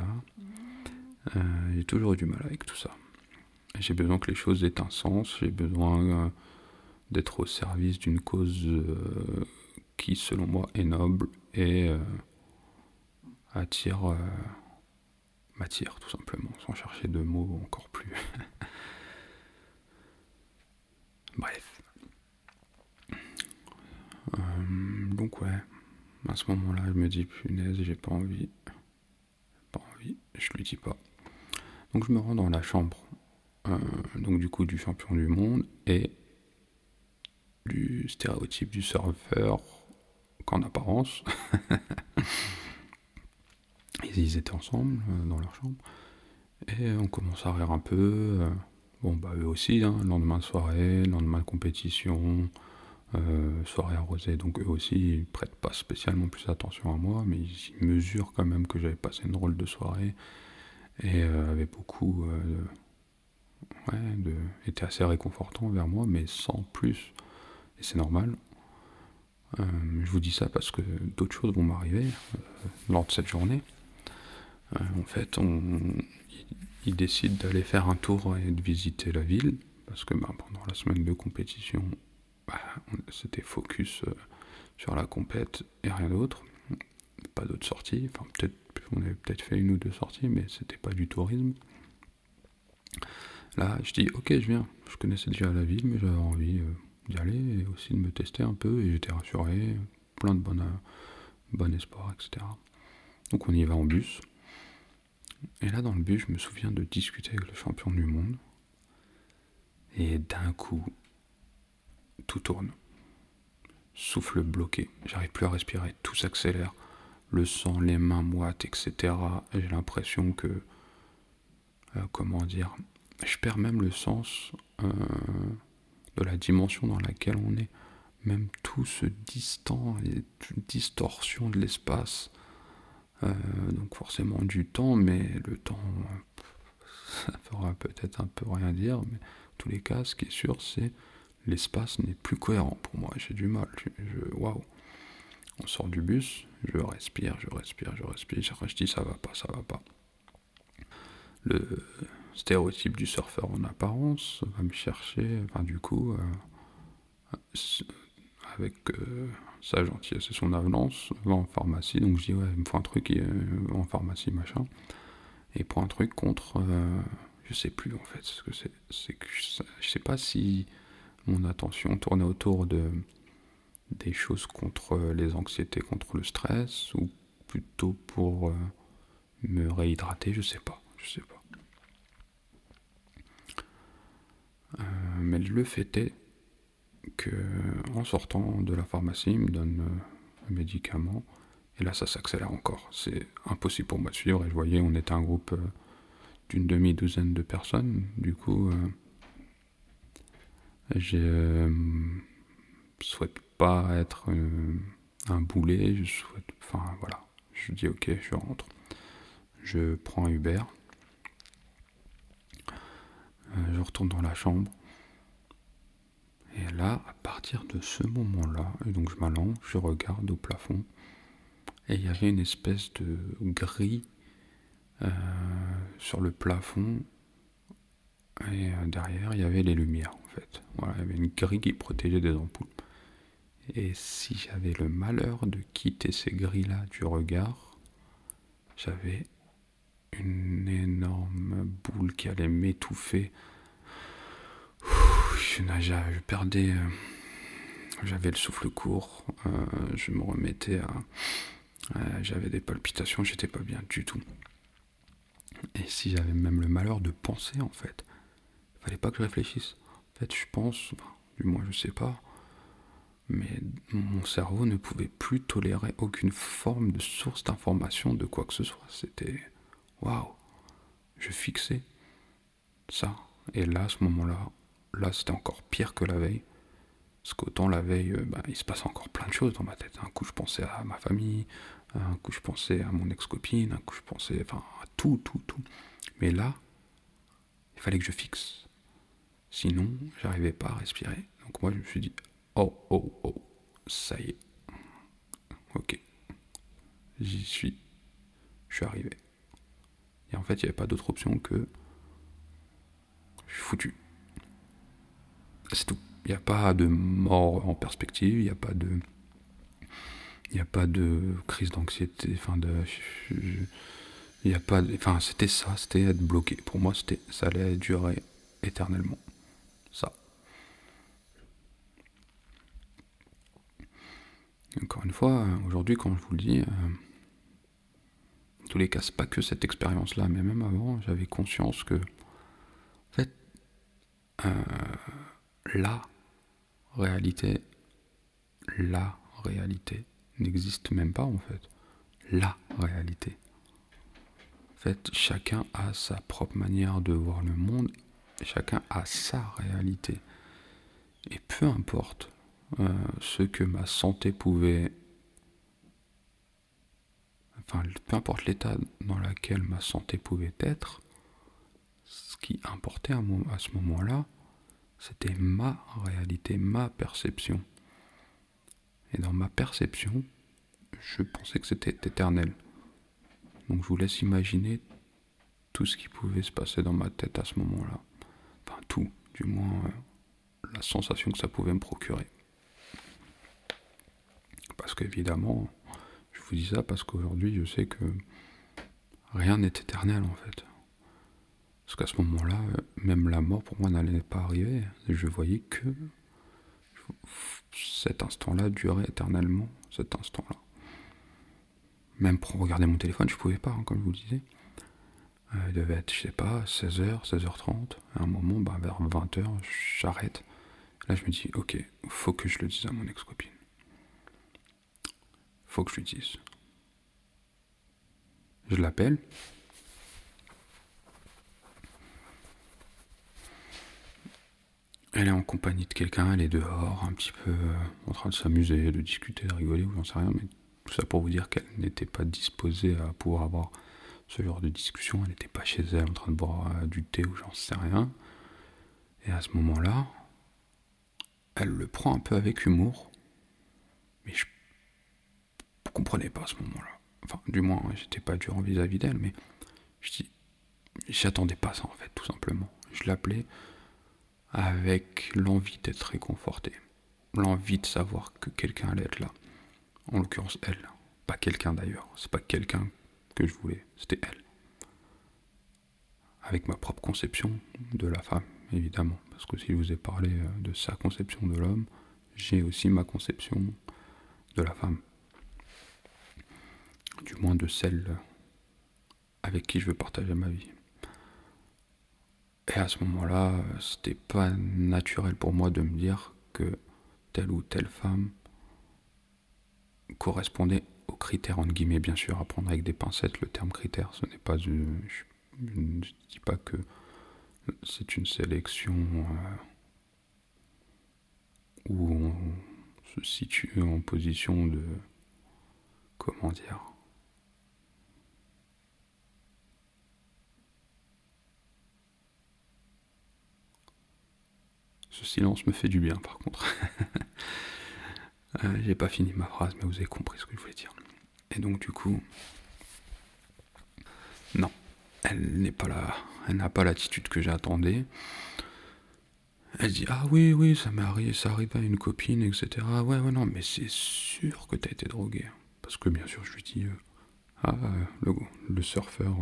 Euh, j'ai toujours eu du mal avec tout ça. J'ai besoin que les choses aient un sens, j'ai besoin euh, d'être au service d'une cause euh, qui, selon moi, est noble et attire, m'attire tout simplement, sans chercher de mots encore plus. Bref. donc ouais, à ce moment-là, je me dis punaise, j'ai pas envie. Pas envie, je lui dis pas. Donc je me rends dans la chambre, euh, donc du coup du champion du monde et du stéréotype du surfeur qu'en apparence. ils étaient ensemble euh, dans leur chambre et on commence à rire un peu. Euh, bon bah eux aussi, hein, lendemain de soirée, lendemain de compétition, soirée arrosée, donc eux aussi ils prêtent pas spécialement plus attention à moi, mais ils mesurent quand même que j'avais passé une drôle de soirée et euh, avait beaucoup euh, ouais, de, était assez réconfortant vers moi, mais sans plus. C'est normal. Euh, je vous dis ça parce que d'autres choses vont m'arriver lors de cette journée. en fait, on, il, décide d'aller faire un tour et de visiter la ville parce que bah, pendant la semaine de compétition, bah, c'était focus sur la compète et rien d'autre. Pas d'autres sorties, enfin peut-être on avait peut-être fait une ou deux sorties, mais c'était pas du tourisme. Là, je dis, ok, je viens. Je connaissais déjà la ville, mais j'avais envie euh, d'y aller et aussi de me tester un peu. Et j'étais rassuré, plein de bon, bon espoir, etc. Donc on y va en bus. Et là, dans le bus, je me souviens de discuter avec le champion du monde. Et d'un coup, tout tourne. Souffle bloqué. J'arrive plus à respirer. Tout s'accélère le sang, les mains moites, etc. J'ai l'impression que, euh, comment dire, je perds même le sens euh, de la dimension dans laquelle on est. Même tout ce distant, les distorsions de l'espace, euh, donc forcément du temps, mais le temps, ça fera peut-être un peu rien dire, mais en tous les cas, ce qui est sûr, c'est l'espace n'est plus cohérent pour moi. J'ai du mal. Waouh. On sort du bus, je respire, je respire, je respire. Je dis ça va pas, ça va pas. Stéréotype du surfeur en apparence va me chercher. Enfin, du coup, euh, avec euh, sa gentillesse et son avenance, va en pharmacie. Donc je dis ouais, il me faut un truc en pharmacie, machin. Et pour un truc contre, euh, je sais plus en fait ce que c'est. C'est que je, je sais pas si mon attention tournait autour de des choses contre les anxiétés, contre le stress, ou plutôt pour euh, me réhydrater, je sais pas, je sais pas. Euh, mais le fait est que en sortant de la pharmacie, il me donne euh, un médicament, et là ça s'accélère encore. C'est impossible pour moi de suivre, et je voyais, on était un groupe d'une demi-douzaine de personnes, du coup, je souhaite pas être euh, un boulet, je souhaite. Enfin voilà. Je dis ok, je rentre. Je prends Uber. Euh, je retourne dans la chambre. Et là, à partir de ce moment-là, donc je m'allonge, je regarde au plafond, et il y avait une espèce de grille euh, sur le plafond, et derrière, il y avait les lumières en fait. Voilà, il y avait une grille qui protégeait des ampoules. Et si j'avais le malheur de quitter ces grilles-là du regard, j'avais une énorme boule qui allait m'étouffer. Je, je, perdais. Euh, j'avais le souffle court. Euh, je me remettais à. j'avais des palpitations, j'étais pas bien du tout. Et si j'avais même le malheur de penser, en fait, il fallait pas que je réfléchisse. En fait, je pense, du moins, je sais pas mais mon cerveau ne pouvait plus tolérer aucune forme de source d'information de quoi que ce soit. C'était waouh, je fixais ça. Et là, à ce moment-là, là, c'était encore pire que la veille. Parce qu'autant la veille, euh, bah, il se passe encore plein de choses dans ma tête. Un coup, je pensais à ma famille, un coup, je pensais à mon ex-copine, un coup, je pensais enfin, à tout, tout, tout. Mais là, il fallait que je fixe. Sinon, j'arrivais pas à respirer. Donc moi, je me suis dit, Oh, oh, oh, ça y est. Ok. J'y suis. Je suis arrivé. Et en fait, il n'y avait pas d'autre option que. Je suis foutu. C'est tout. Il n'y a pas de mort en perspective, il n'y a pas de. Il n'y a pas de crise d'anxiété, enfin. Il n'y a pas. Enfin, c'était ça, c'était être bloqué. Pour moi, ça allait durer éternellement. Ça. Encore une fois, aujourd'hui, quand je vous le dis, euh, tous les cas, pas que cette expérience-là, mais même avant, j'avais conscience que, en fait, euh, la réalité, la réalité n'existe même pas, en fait. La réalité. En fait, chacun a sa propre manière de voir le monde, chacun a sa réalité. Et peu importe euh, ce que ma santé pouvait... Peu importe l'état dans lequel ma santé pouvait être, ce qui importait à, ce moment-là, c'était ma réalité, ma perception. Et dans ma perception, je pensais que c'était éternel. Donc je vous laisse imaginer tout ce qui pouvait se passer dans ma tête à ce moment-là. Enfin tout, du moins euh, la sensation que ça pouvait me procurer. Parce qu'évidemment, vous dis ça parce qu'aujourd'hui, je sais que rien n'est éternel en fait. Parce qu'à ce moment-là, même la mort pour moi n'allait pas arriver. Je voyais que cet instant-là durait éternellement, cet instant-là. Même pour regarder mon téléphone, je pouvais pas, hein, comme je vous disais. Euh, il devait être, je sais pas, 16h, 16h30. À un moment, bah, vers 20h, j'arrête. Là, je me dis, ok, faut que je le dise à mon ex-copine faut que je lui dise. Je l'appelle. Elle est en compagnie de quelqu'un, elle est dehors, un petit peu euh, en train de s'amuser, de discuter, de rigoler, ou j'en sais rien, mais tout ça pour vous dire qu'elle n'était pas disposée à pouvoir avoir ce genre de discussion. Elle n'était pas chez elle en train de boire euh, du thé ou j'en sais rien. Et à ce moment-là, elle le prend un peu avec humour. Mais je comprenais pas à ce moment-là. Enfin, du moins, j'étais pas dur vis-à-vis d'elle, mais je j'attendais pas ça en fait, tout simplement. Je l'appelais avec l'envie d'être réconforté, l'envie de savoir que quelqu'un allait être là. En l'occurrence, elle. Pas quelqu'un d'ailleurs. C'est pas quelqu'un que je voulais, c'était elle. Avec ma propre conception de la femme, évidemment. Parce que si je vous ai parlé euh, de sa conception de l'homme, j'ai aussi ma conception de la femme. Du moins de celle avec qui je veux partager ma vie. Et à ce moment-là, c'était pas naturel pour moi de me dire que telle ou telle femme correspondait aux critères, entre guillemets, bien sûr, à prendre avec des pincettes. Le terme critère, ce n'est pas. Je, ne dis pas que c'est une sélection euh, où on se situe en position de. Comment dire Ce silence me fait du bien, par contre. Euh, j'ai pas fini ma phrase, mais vous avez compris ce que je voulais dire. Et donc, du coup, non, elle n'est pas là, elle n'a pas l'attitude que j'attendais. Elle dit Ah oui, oui, ça m'est arrivé, ça arrive à une copine, etc. Ouais, ouais, non, mais c'est sûr que t'as été drogué. Parce que bien sûr, je lui dis euh, Ah, le, le surfeur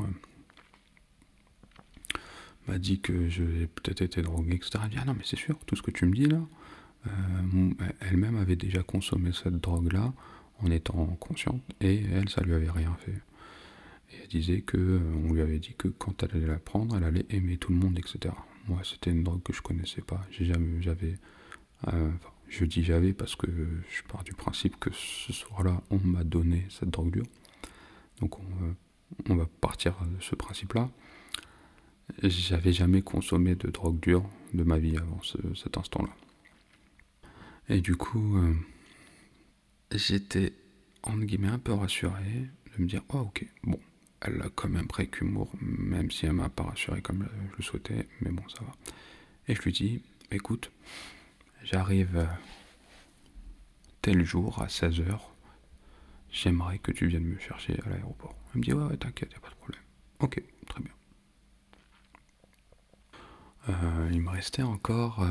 m'a dit que j'ai peut-être été drogué, etc. Elle dit Ah non, mais c'est sûr, tout ce que tu me dis là, euh, elle-même avait déjà consommé cette drogue-là en étant consciente et elle, ça lui avait rien fait. Et elle disait que euh, on lui avait dit que quand elle allait la prendre, elle allait aimer tout le monde, etc. Moi, c'était une drogue que je connaissais pas. J'ai jamais, j'avais, euh, je dis j'avais parce que je pars du principe que ce soir-là, on m'a donné cette drogue dure. Donc on, va partir de ce principe-là. J'avais jamais consommé de drogue dure de ma vie avant cet instant-là. Et du coup, euh, j'étais, entre guillemets, un peu rassuré de me dire, oh ok, bon, elle l'a quand même pris avec humour, même si elle m'a pas rassuré comme je le souhaitais, mais bon, ça va. Et je lui dis, écoute, j'arrive euh, tel jour à 16h, j'aimerais que tu viennes me chercher à l'aéroport. Elle me dit, ouais, ouais t'inquiète, y a pas de problème. Ok, très bien. Euh, il me restait encore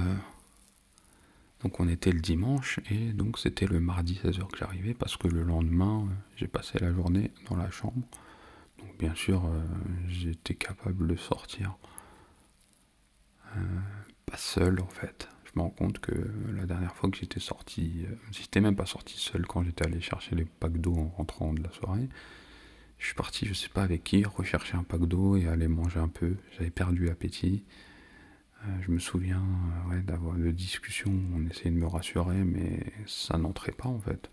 donc on était le dimanche et donc c'était le mardi 16h que j'arrivais parce que le lendemain euh, j'ai passé la journée dans la chambre. Donc bien sûr euh, j'étais capable de sortir. Euh, pas seul en fait. Je me rends compte que la dernière fois que j'étais sorti, j'étais même pas sorti seul quand j'étais allé chercher les packs d'eau en rentrant de la soirée. Je suis parti, je sais pas avec qui, rechercher un pack d'eau et aller manger un peu. J'avais perdu l'appétit. Euh, je me souviens euh, d'avoir de discussions, on essayait de me rassurer, mais ça n'entrait pas en fait.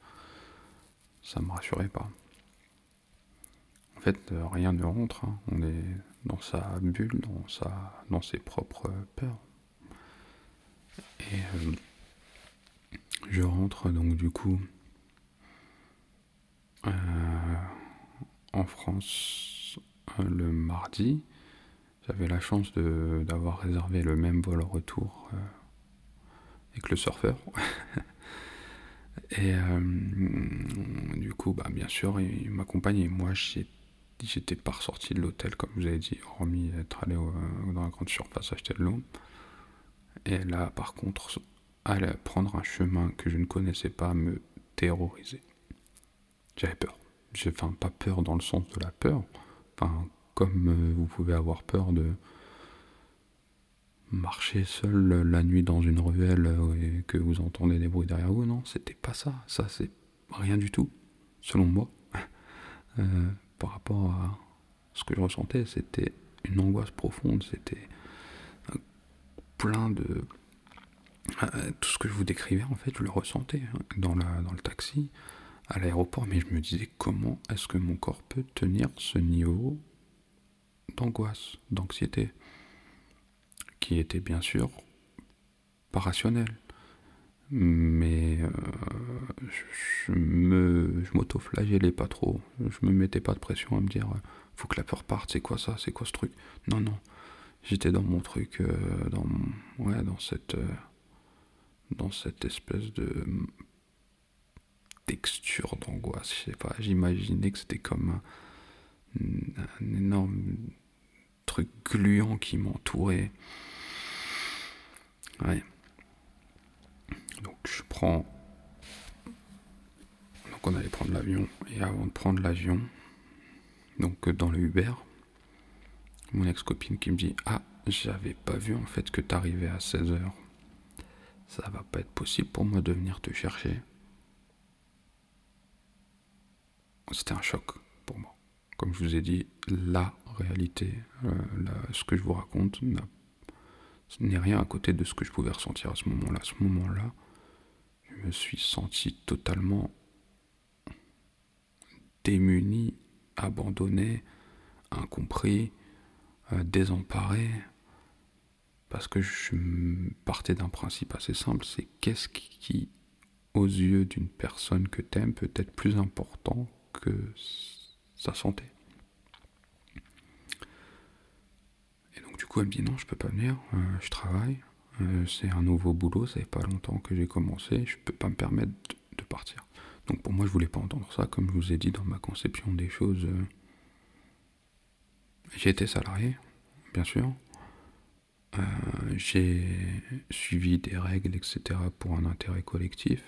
Ça me rassurait pas. En fait, euh, rien ne rentre. Hein. On est dans sa bulle, dans, sa, dans ses propres peurs. Et je rentre donc du coup en France le mardi. J'avais la chance d'avoir réservé le même vol retour euh, avec le surfeur. et euh, du coup, bah, bien sûr, il, m'accompagnait. Moi, j'étais pas ressorti de l'hôtel, comme vous avez dit, hormis être allé dans la grande surface acheter de l'eau. Et là, par contre, aller prendre un chemin que je ne connaissais pas me terrorisait. J'avais peur. Enfin, pas peur dans le sens de la peur. Enfin, comme euh, vous pouvez avoir peur de marcher seul la nuit dans une ruelle euh, et que vous entendez des bruits derrière vous. Non, c'était pas ça. Ça, c'est rien du tout, selon moi. Euh, par rapport à ce que je ressentais, c'était une angoisse profonde. C'était plein de. Tout ce que je vous décrivais, en fait, je le ressentais hein, dans, dans le taxi, à l'aéroport, mais je me disais comment est-ce que mon corps peut tenir ce niveau d'angoisse, d'anxiété, qui était bien sûr pas rationnel. Mais euh, je, me, m'auto-flagellais pas trop. Je me mettais pas de pression à me dire faut que la peur parte, c'est quoi ça, c'est quoi ce truc? Non, non, j'étais dans mon truc, euh, euh, dans cette espèce de texture d'angoisse. Je sais pas, j'imaginais que c'était comme un, énorme truc gluant qui m'entourait. Ouais. Donc je prends. Donc on allait prendre l'avion. Et avant de prendre l'avion, donc dans le Uber, mon ex-copine qui me dit Ah, j'avais pas vu en fait que t'arrivais à 16h. Ça va pas être possible pour moi de venir te chercher. C'était un choc pour moi. Comme je vous ai dit, la réalité, euh, ce que je vous raconte n'est rien à côté de ce que je pouvais ressentir à ce moment-là. À ce moment-là, je me suis senti totalement démuni, abandonné, incompris, euh, désemparé, parce que je partais d'un principe assez simple, c'est qu'est-ce qui, aux yeux d'une personne que t'aimes, peut être plus important que sa santé. Et donc du coup me dit non je peux pas venir, euh, je travaille, euh, c'est un nouveau boulot, ça fait pas longtemps que j'ai commencé, je peux pas me permettre de, partir. Donc pour moi je voulais pas entendre ça, comme je vous ai dit dans ma conception des choses. Euh, j'ai été salarié, bien sûr. j'ai suivi des règles, etc. pour un intérêt collectif.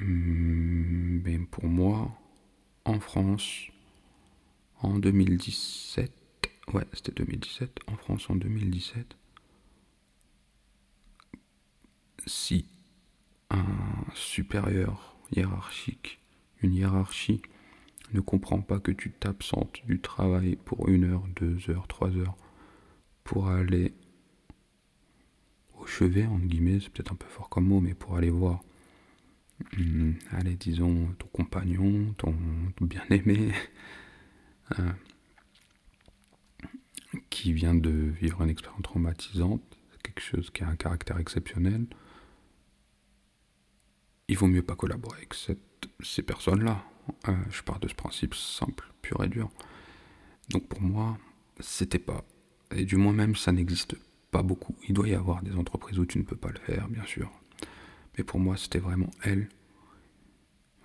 Mais hmm, pour moi, en France, en 2017, ouais, c'était 2017, en France en 2017, si un supérieur hiérarchique, une hiérarchie, ne comprend pas que tu t'absentes du travail pour une heure, deux heures, trois heures, pour aller au chevet, entre guillemets, c'est peut-être un peu fort comme mot, mais pour aller voir Hmm, allez, disons, ton compagnon, ton, bien-aimé, euh, qui vient de vivre une expérience traumatisante, quelque chose qui a un caractère exceptionnel, il vaut mieux pas collaborer avec ces personnes-là. Euh, je pars de ce principe simple, pur et dur. Donc pour moi, c'était pas, et du moins même ça n'existe pas beaucoup. Il doit y avoir des entreprises où tu ne peux pas le faire, bien sûr, mais pour moi, c'était vraiment elle.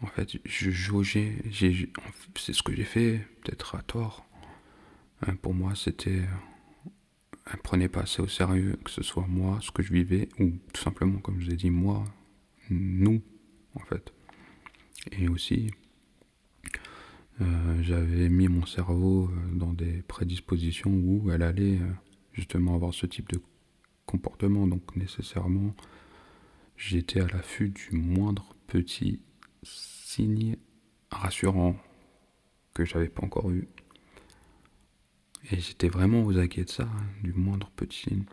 En fait, je jaugeais, c'est ce que j'ai fait, peut-être à tort. Hein, pour moi, c'était. Elle ne prenait pas assez au sérieux, que ce soit moi, ce que je vivais, ou tout simplement, comme je vous ai dit, moi, nous, en fait. Et aussi, euh, j'avais mis mon cerveau euh, dans des prédispositions où elle allait euh, justement avoir ce type de comportement, donc nécessairement j'étais à l'affût du moindre petit signe rassurant que j'avais pas encore eu. Et j'étais vraiment aux aguets de ça, hein, du moindre petit signe.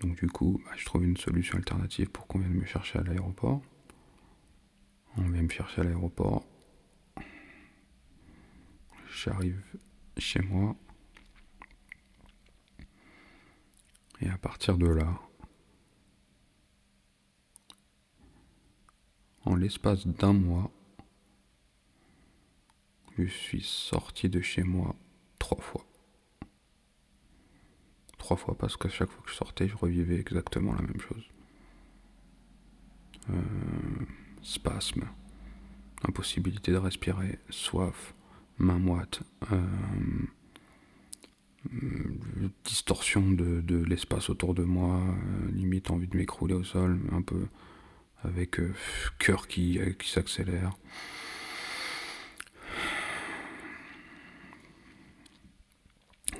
Donc du coup, bah, je trouve une solution alternative pour qu'on vienne me chercher à l'aéroport. On vient me chercher à l'aéroport. J'arrive chez moi. Et à partir de là, En l'espace d'un mois, je suis sorti de chez moi trois fois. Trois fois parce qu'à chaque fois que je sortais, je revivais exactement la même chose. Euh, spasme, impossibilité de respirer, soif, main moite, euh, distorsion de, l'espace autour de moi, euh, limite envie de m'écrouler au sol, un peu. Avec cœur qui, qui s'accélère.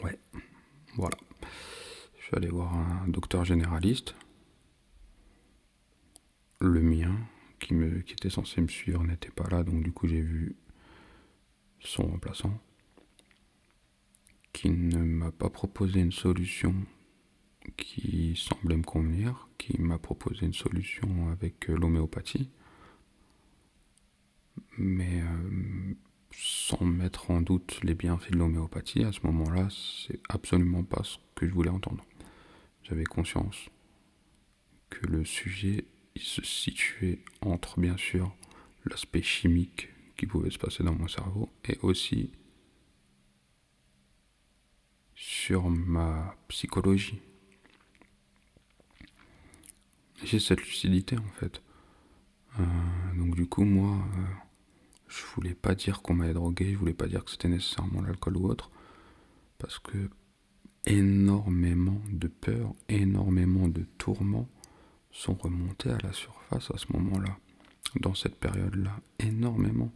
Ouais, voilà. Suis allé voir un docteur généraliste. Le mien, qui, me, qui était censé me suivre, n'était pas là, donc du coup j'ai vu son remplaçant, qui ne m'a pas proposé une solution qui semblait me convenir, qui m'a proposé une solution avec euh, l'homéopathie, mais euh, sans mettre en doute les bienfaits de l'homéopathie, à ce moment-là, c'est absolument pas ce que je voulais entendre. J'avais conscience que le sujet il se situait entre, bien sûr, l'aspect chimique qui pouvait se passer dans mon cerveau et aussi sur ma psychologie. J'ai cette lucidité en fait. Euh, donc du coup moi, euh, je voulais pas dire qu'on m'avait drogué, je voulais pas dire que c'était nécessairement l'alcool ou autre, parce que énormément de peur, énormément de tourments sont remontés à la surface à ce moment-là, dans cette période-là, énormément,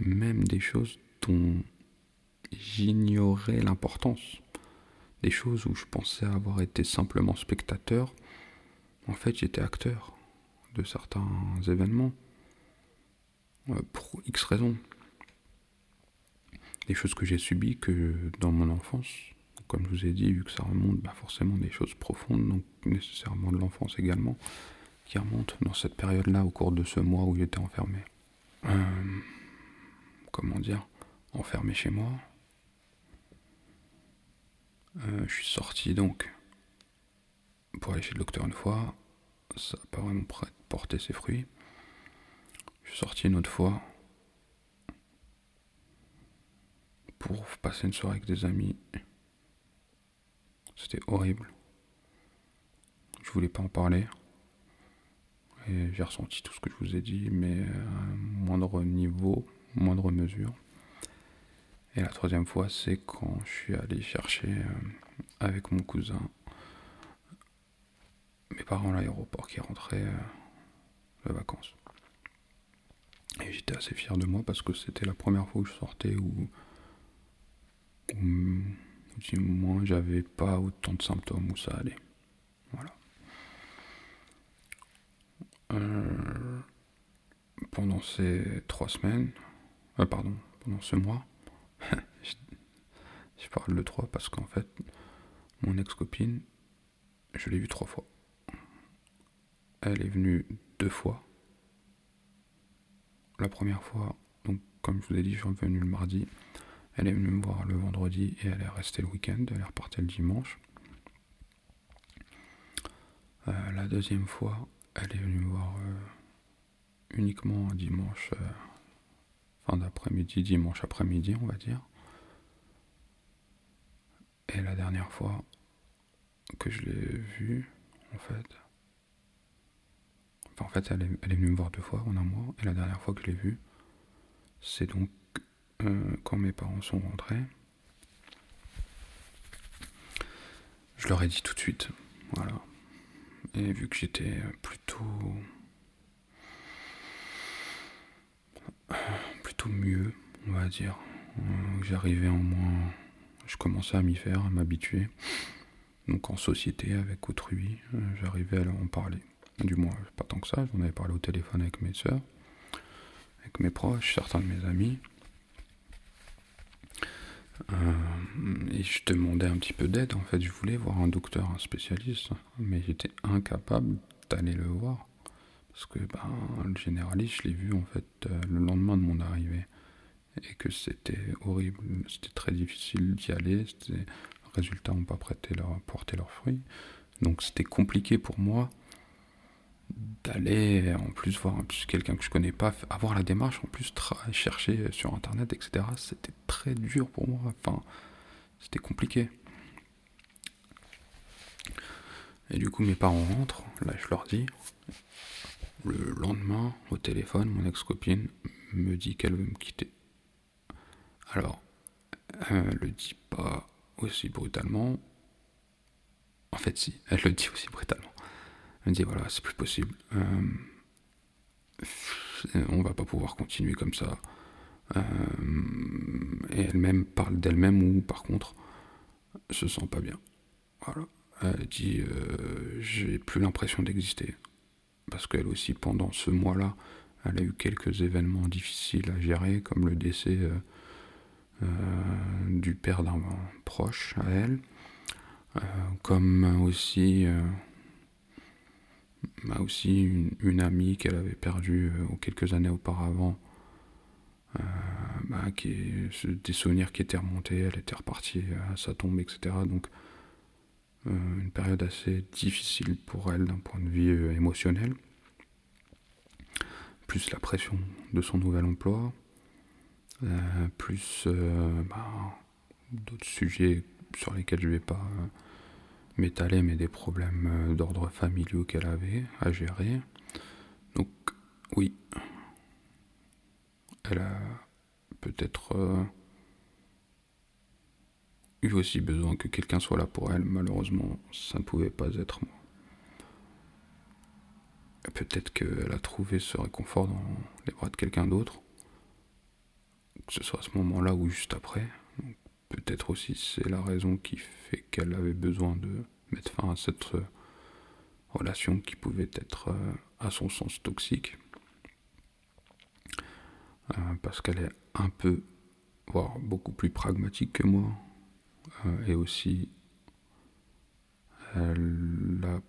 et même des choses dont j'ignorais l'importance, des choses où je pensais avoir été simplement spectateur, en fait j'étais acteur de certains événements, euh, pour X raisons. Des choses que j'ai subies que dans mon enfance, comme je vous ai dit, vu que ça remonte bah forcément des choses profondes, donc nécessairement de l'enfance également, qui remontent dans cette période-là au cours de ce mois où j'étais enfermé. Euh, comment dire? Enfermé chez moi. Euh, je suis sorti donc pour aller chez le docteur une fois. Ça n'a pas vraiment porté ses fruits. Je suis sorti une autre fois pour passer une soirée avec des amis. C'était horrible. Je voulais pas en parler. Et j'ai ressenti tout ce que je vous ai dit, mais à moindre niveau, moindre mesure. Et la troisième fois, c'est quand je suis allé chercher euh, avec mon cousin mes parents à l'aéroport qui rentraient euh, de vacances. Et j'étais assez fier de moi parce que c'était la première fois où je sortais où, où, moins j'avais pas autant de symptômes où ça allait. Voilà. Euh, pendant ces trois semaines, euh, pardon, pendant ce mois, je, je, parle de trois parce qu'en fait, mon ex-copine, je l'ai vue trois fois. Elle est venue deux fois la première fois, donc comme je vous ai dit, je suis revenu le mardi. Elle est venue me voir le vendredi et elle est restée le week-end. Elle est repartie le dimanche. Euh, la deuxième fois, elle est venue me voir euh, uniquement un dimanche, euh, fin d'après-midi, dimanche après-midi, on va dire. Et la dernière fois que je l'ai vue, en fait, en fait, elle est, venue me voir deux fois en un mois, et la dernière fois que je l'ai vue, c'est donc quand mes parents sont rentrés. Je leur ai dit tout de suite, voilà. Et vu que j'étais plutôt. plutôt mieux, on va dire, euh, j'arrivais en moins. Je commençais à m'y faire, à m'habituer. Donc en société avec autrui, euh, j'arrivais à en parler. Du moins, pas tant que ça. J'en avais parlé au téléphone avec mes soeurs, avec mes proches, certains de mes amis. Euh, et je demandais un petit peu d'aide. En fait, je voulais voir un docteur, un spécialiste, mais j'étais incapable d'aller le voir. Parce que ben, le généraliste, je l'ai vu en fait euh, le lendemain de mon arrivée. Et que c'était horrible, c'était très difficile d'y aller. Les résultats n'ont pas prêté leur, porté leurs fruits. Donc c'était compliqué pour moi d'aller en plus voir quelqu'un que je connais pas, avoir la démarche, en plus chercher sur internet, etc. C'était très dur pour moi. Enfin, c'était compliqué. Et du coup, mes parents rentrent, là je leur dis. Le lendemain, au téléphone, mon ex-copine me dit qu'elle veut me quitter. Alors, elle le dit pas aussi brutalement. En fait, si, elle le dit aussi brutalement. Elle dit voilà, c'est plus possible. Euh, on va pas pouvoir continuer comme ça. Euh, et elle-même parle d'elle-même ou par contre se sent pas bien. Voilà. Elle dit euh, j'ai plus l'impression d'exister. Parce qu'elle aussi, pendant ce mois-là, elle a eu quelques événements difficiles à gérer, comme le décès du père d'un proche à elle, comme aussi a aussi une, amie qu'elle avait perdue euh, quelques années auparavant, euh, bah, des souvenirs qui étaient remontés, elle était repartie à sa tombe, etc. Donc euh, une période assez difficile pour elle d'un point de vue émotionnel, plus la pression de son nouvel emploi. Euh, plus euh, bah, d'autres sujets sur lesquels je vais pas euh, m'étaler, mais des problèmes d'ordre familiaux qu'elle avait à gérer. Donc oui, elle a peut-être eu aussi besoin que quelqu'un soit là pour elle. Malheureusement, ça ne pouvait pas être moi. Peut-être qu'elle a trouvé ce réconfort dans les bras de quelqu'un d'autre, que ce soit à ce moment-là ou juste après. Peut-être aussi c'est la raison qui fait qu'elle avait besoin de mettre fin à cette euh, relation qui pouvait être euh, à son sens toxique. Euh, parce qu'elle est un peu, voire beaucoup plus pragmatique que moi. et aussi, elle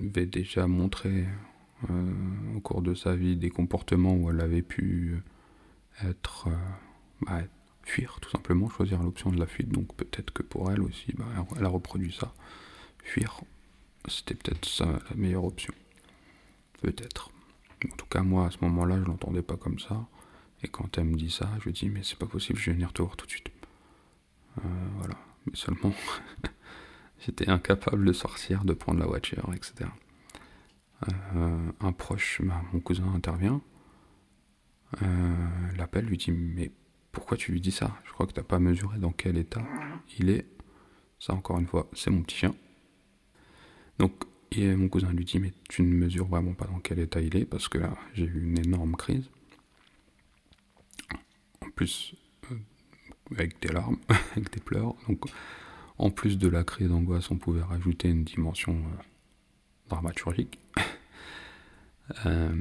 avait déjà montré au cours de sa vie des comportements où elle avait pu être, bah, fuir tout simplement, choisir l'option de la fuite. Donc peut-être que pour elle aussi, bah, elle a reproduit ça. Fuir, c'était peut-être ça la meilleure option. Peut-être. En tout cas, moi, à ce moment-là, je l'entendais pas comme ça. Et quand elle me dit ça, je lui dis, mais c'est pas possible, je vais venir te voir tout de suite. Euh, voilà. Mais seulement, j'étais incapable de sortir, de prendre la voiture, etc. Euh, un proche, bah, mon cousin intervient, euh, l'appelle, lui dit, mais pourquoi tu lui dis ça? Je crois que tu n'as pas mesuré dans quel état il est. Ça, encore une fois, c'est mon petit chien. Donc, et mon cousin lui dit Mais tu ne mesures vraiment pas dans quel état il est, parce que là, j'ai eu une énorme crise. En plus, euh, avec des larmes, avec des pleurs. Donc, en plus de la crise d'angoisse, on pouvait rajouter une dimension euh, dramaturgique. Euh,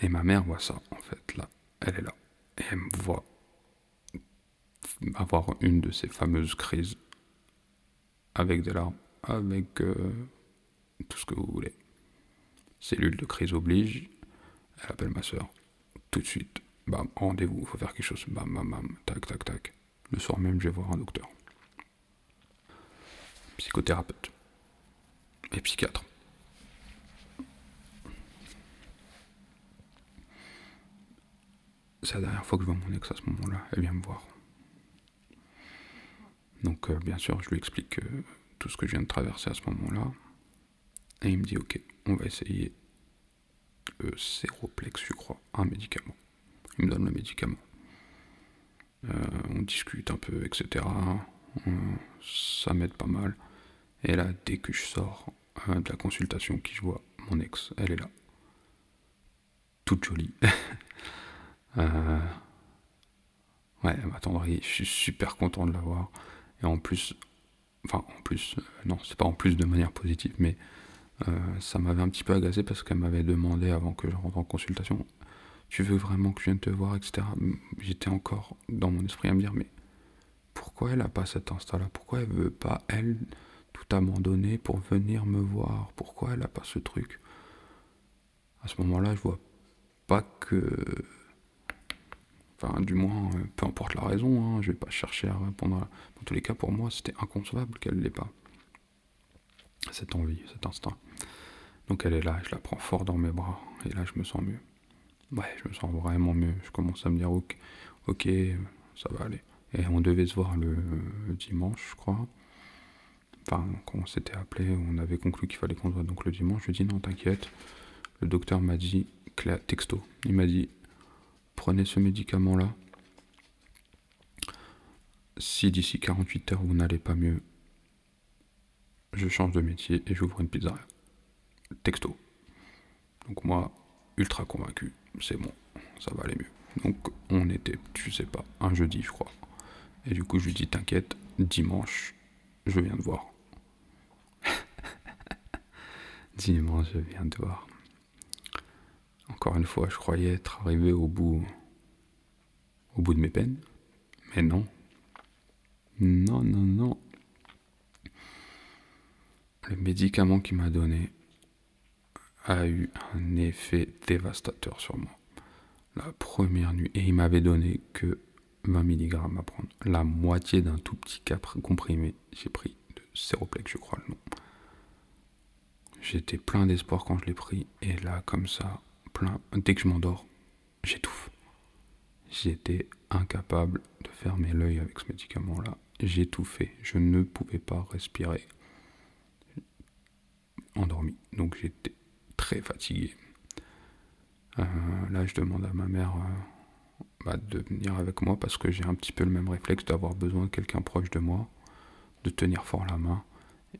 et ma mère voit ça, en fait, là. Elle est là et elle me voit avoir une de ces fameuses crises avec des larmes, avec euh, tout ce que vous voulez. Cellule de crise oblige, elle appelle ma soeur, tout de suite, bam, rendez-vous, il faut faire quelque chose, bam, bam, bam, tac, tac, tac. Le soir même, je vais voir un docteur. Psychothérapeute et psychiatre. C'est la dernière fois que je vois mon ex à ce moment-là. Elle vient me voir. Donc, euh, bien sûr, je lui explique euh, tout ce que je viens de traverser à ce moment-là. Et il me dit Ok, on va essayer le séroplex, je crois, un médicament. Il me donne le médicament. Euh, on discute un peu, etc. ça m'aide pas mal. Et là, dès que je sors de la consultation, qui je vois, mon ex, elle est là. Toute jolie. Euh, ouais, elle m'attendrait. Je suis super content de la voir. Et en plus, enfin, en plus, euh, non, c'est pas en plus de manière positive, mais euh, ça m'avait un petit peu agacé parce qu'elle m'avait demandé avant que je rentre en consultation Tu veux vraiment que je vienne te voir, etc. J'étais encore dans mon esprit à me dire Mais pourquoi elle a pas cet instant-là Pourquoi elle veut pas, elle, tout abandonner pour venir me voir? Pourquoi elle a pas ce truc? À ce moment-là, je vois pas que Du moins, euh, peu importe la raison, hein, je vais pas chercher à répondre. Dans tous les cas, pour moi, c'était inconcevable qu'elle l'ait pas. Cette envie, cet instinct. Donc elle est là, je la prends fort dans mes bras, et là je me sens mieux. Ouais, je me sens vraiment mieux. Je commence à me dire, ok, ok ça va aller. Et on devait se voir le, dimanche, je crois. Enfin, quand on s'était appelé, on avait conclu qu'il fallait qu'on se voit donc le dimanche. Je lui ai dit, non, t'inquiète. Le docteur m'a dit, texto, il m'a dit, prenez ce médicament-là. Si d'ici 48 heures vous n'allez pas mieux, je change de métier et j'ouvre une pizzeria. Texto. Donc moi, ultra convaincu, c'est bon, ça va aller mieux. Donc on était, je sais pas, un jeudi je crois. Et du coup je lui dis t'inquiète, dimanche, je viens de voir. dimanche, je viens de voir. Encore une fois, je croyais être arrivé au bout, au bout de mes peines, mais non. Non, non, non. Le médicament qu'il m'a donné a eu un effet dévastateur sur moi. La première nuit, et il m'avait donné que 20 mg à prendre. La moitié d'un tout petit cap comprimé. J'ai pris de Séroplex, je crois le nom. J'étais plein d'espoir quand je l'ai pris, et là, comme ça, dès que je m'endors, j'étouffe. J'étais incapable de fermer l'œil avec ce médicament-là. Fait. Je ne pouvais pas respirer. Endormi. Donc j'étais très fatigué. Euh, là, je demande à ma mère euh, bah, de venir avec moi parce que j'ai un petit peu le même réflexe d'avoir besoin de quelqu'un proche de moi, de tenir fort la main.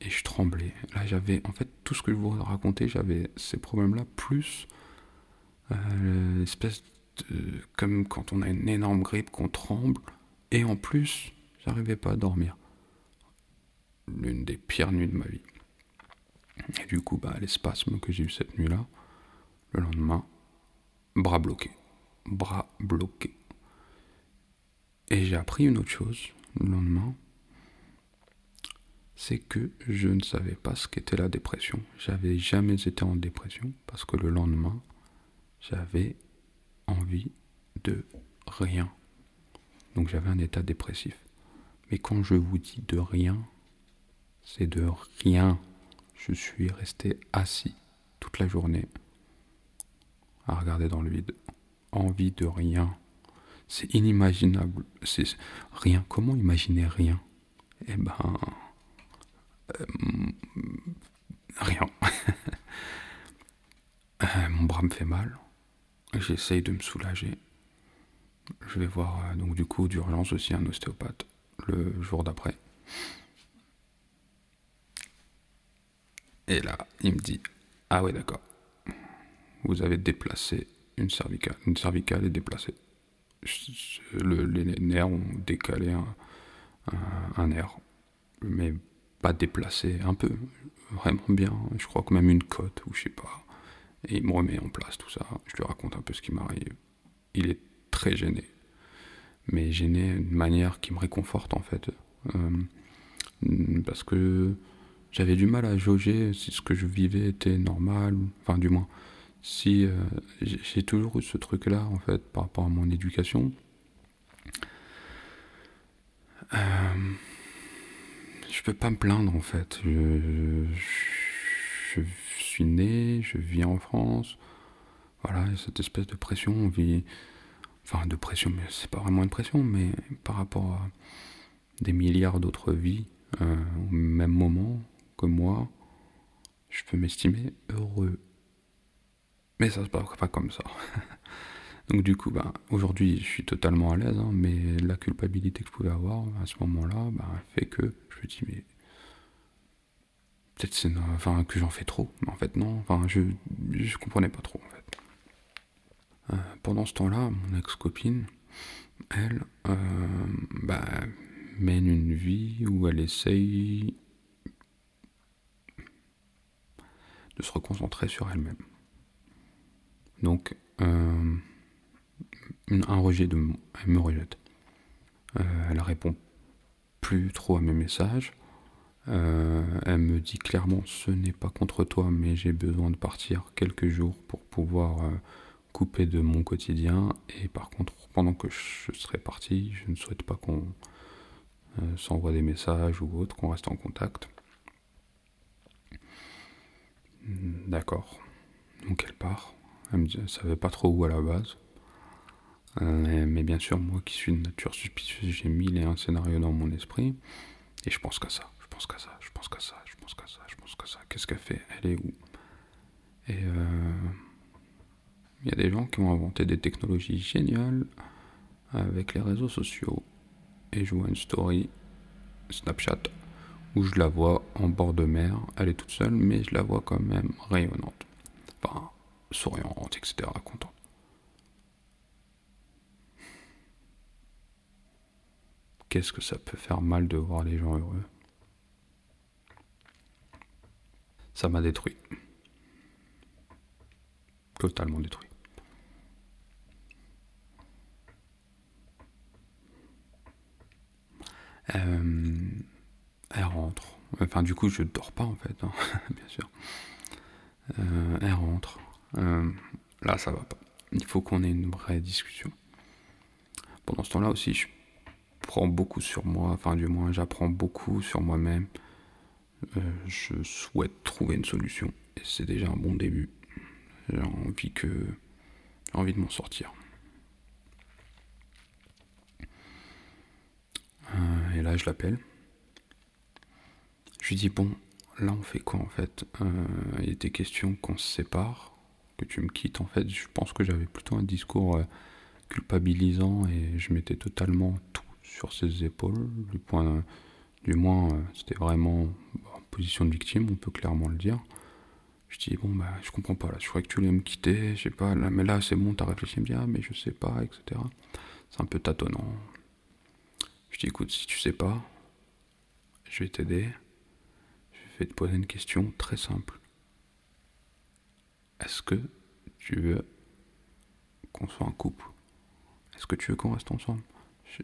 Et je tremblais. Là, j'avais, en fait, tout ce que je vous racontais, j'avais ces problèmes-là, plus euh, l'espèce de. comme quand on a une énorme grippe, qu'on tremble, et en plus, j'arrivais pas à dormir. L'une des pires nuits de ma vie. Et du coup, bah, les spasmes que j'ai eu cette nuit-là, le lendemain, bras bloqués. Bras bloqués. Et j'ai appris une autre chose le lendemain, c'est que je ne savais pas ce qu'était la dépression. J'avais jamais été en dépression parce que le lendemain, j'avais envie de rien. Donc j'avais un état dépressif. Mais quand je vous dis de rien, c'est de rien. Je suis resté assis toute la journée à regarder dans le vide. Envie de rien. C'est inimaginable. C'est rien. Comment imaginer rien? Eh ben. Euh, rien. Euh, mon bras me fait mal. J'essaye de me soulager. Je vais voir euh, donc du coup d'urgence aussi un ostéopathe le jour d'après. Et là, il me dit Ah ouais, d'accord. Vous avez déplacé une cervicale. Une cervicale est déplacée. les nerfs ont décalé un, nerf. Mais pas déplacé, un peu. Vraiment bien. Je crois que même une côte, ou je sais pas. Et il me remet en place tout ça. Je lui raconte un peu ce qui m'arrive. Il est très gêné. Mais gêné d'une manière qui me réconforte en fait. Euh, parce que j'avais du mal à jauger si ce que je vivais était normal, enfin du moins, si euh, j'ai toujours eu ce truc-là en fait par rapport à mon éducation. Euh, je peux pas me plaindre en fait. Je, je, suis né, je vis en France. Voilà, cette espèce de pression, on vit. Enfin, de pression, mais c'est pas vraiment une pression, mais par rapport à des milliards d'autres vies, euh, au même moment, que moi, je peux m'estimer heureux. Mais ça se passe pas comme ça. Donc du coup, bah, aujourd'hui, je suis totalement à l'aise, hein, mais la culpabilité que je pouvais avoir à ce moment-là bah, fait que je me dis, mais peut-être c'est enfin, que j'en fais trop. Mais en fait, non, enfin, je, je comprenais pas trop, en fait. Euh, pendant ce temps-là, mon ex-copine, elle, euh, bah, mène une vie où elle essaye de se reconcentrer sur elle-même. Donc, euh, un rejet de elle me rejette. Elle répond plus trop à mes messages. Euh, elle me dit clairement ce n'est pas contre toi, mais j'ai besoin de partir quelques jours pour pouvoir couper de mon quotidien. Et par contre, pendant que je serai parti, je ne souhaite pas qu'on s'envoie des messages ou autre, qu'on reste en contact. Hmm, d'accord. Donc elle part. Elle ne savait pas trop où à la base. Euh, mais bien sûr, moi qui suis de nature suspicieuse, j'ai mis les un scénario dans mon esprit. Et je pense qu'à ça, pense qu'à ça, je pense qu'à ça, je pense qu'à ça, je pense qu'à ça. Qu'est-ce qu'elle fait? Elle est où? Et euh, il y a des gens qui ont inventé des technologies géniales avec les réseaux sociaux. Et je vois une story Snapchat où je la vois en bord de mer. Elle est toute seule, mais je la vois quand même rayonnante. Enfin, souriante, etc. Contente. Qu'est-ce que ça peut faire mal de voir les gens heureux? Ça m'a détruit. Totalement détruit. Euh, elle rentre. Enfin, du coup, je dors pas en fait, hein, bien sûr. Euh, elle rentre. Euh, là, ça va pas. Il faut qu'on ait une vraie discussion. Pendant ce temps-là aussi, je prends beaucoup sur moi. Enfin, du moins, j'apprends beaucoup sur moi-même. Euh, je souhaite trouver une solution et c'est déjà un bon début. J'ai envie que j'ai envie de m'en sortir. Euh, et là, je l'appelle. Je lui dis bon, là on fait quoi en fait? Euh, il était question qu'on se sépare, que tu me quittes en fait. Je pense que j'avais plutôt un discours culpabilisant et je mettais totalement tout sur ses épaules point du moins, euh, c'était vraiment en position de victime, on peut clairement le dire. Je dis, bon, bah, je comprends pas là, je croyais que tu voulais me quitter, je sais pas, là, mais là, c'est bon, t'as réfléchi, ah, mais je sais pas, etc. C'est un peu tâtonnant. Je dis, écoute, si tu sais pas, je vais t'aider. Je vais te poser une question très simple. Est-ce que tu veux qu'on soit un couple? Est-ce que tu veux qu'on reste ensemble?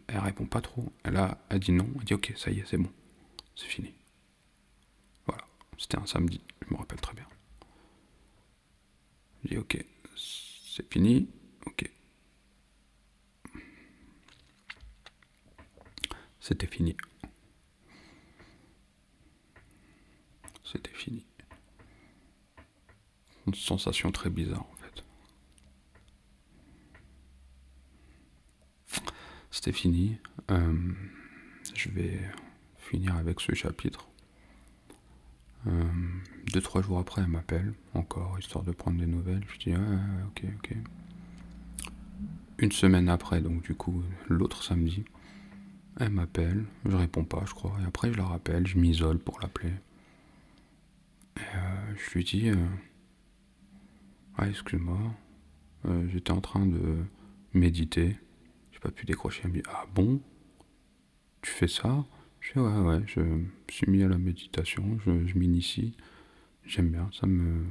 Elle répond pas trop. Elle a, elle dit non. Elle dit ok, ça y est, c'est bon. C'est fini. Voilà. C'était un samedi, je me rappelle très bien. Je dis ok, c'est fini, ok. C'était fini. C'était fini. Une sensation très bizarre en fait. C'était fini. Euh, je vais finir avec ce chapitre. Euh, deux, trois jours après, elle m'appelle, encore, histoire de prendre des nouvelles. Je dis, ah, ok, ok. Une semaine après, donc du coup, l'autre samedi, elle m'appelle, je réponds pas, je crois, et après je la rappelle, je m'isole pour l'appeler. Euh, je lui dis, ah, excuse-moi, j'étais en train de méditer, pas pu décrocher. Elle me ah bon, tu fais ça? Je ouais, ouais, je suis mis à la méditation, je, m'initie, j'aime bien, ça me,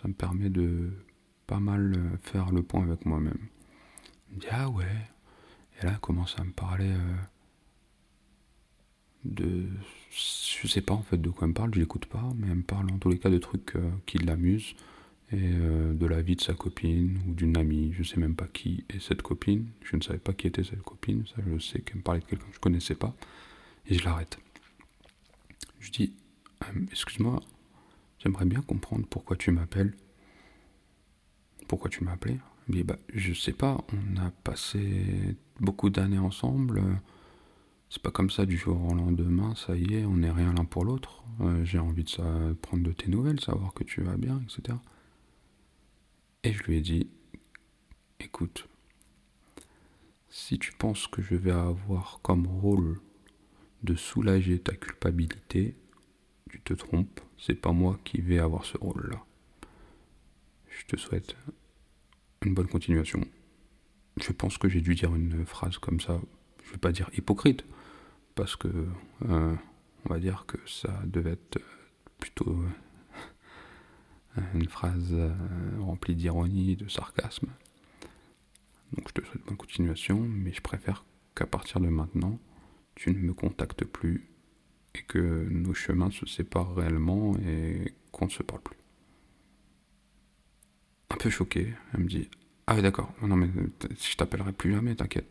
ça me permet de pas mal faire le point avec moi-même. Elle me dit ah ouais, et là elle commence à me parler euh, de, je sais pas en fait de quoi elle parle, je l'écoute pas, mais elle me parle en tous les cas de trucs euh, qui l'amusent et euh, de la vie de sa copine ou d'une amie. Je sais même pas qui est cette copine. Je ne savais pas qui était cette copine. Ça, je sais qu'elle me parlait de quelqu'un que je connaissais pas. Et je l'arrête. Je dis euh, Excuse-moi, j'aimerais bien comprendre pourquoi tu m'appelles. Pourquoi tu m'as appelé? Bah, je sais pas. On a passé beaucoup d'années ensemble. C'est pas comme ça du jour au lendemain, ça y est, on n'est rien l'un pour l'autre. Euh, j'ai envie de prendre de tes nouvelles, savoir que tu vas bien, etc. Et je lui ai dit, écoute, si tu penses que je vais avoir comme rôle de soulager ta culpabilité, tu te trompes, c'est pas moi qui vais avoir ce rôle-là. Je te souhaite une bonne continuation. Je pense que j'ai dû dire une phrase comme ça, je vais pas dire hypocrite, parce que euh, on va dire que ça devait être plutôt une phrase euh, remplie d'ironie, de sarcasme. Donc je te souhaite bonne continuation, mais je préfère qu'à partir de maintenant, tu ne me contactes plus et que nos chemins se séparent réellement et qu'on ne se parle plus. Un peu choqué, elle me dit Ah oui d'accord, non mais je t'appellerai plus jamais, t'inquiète,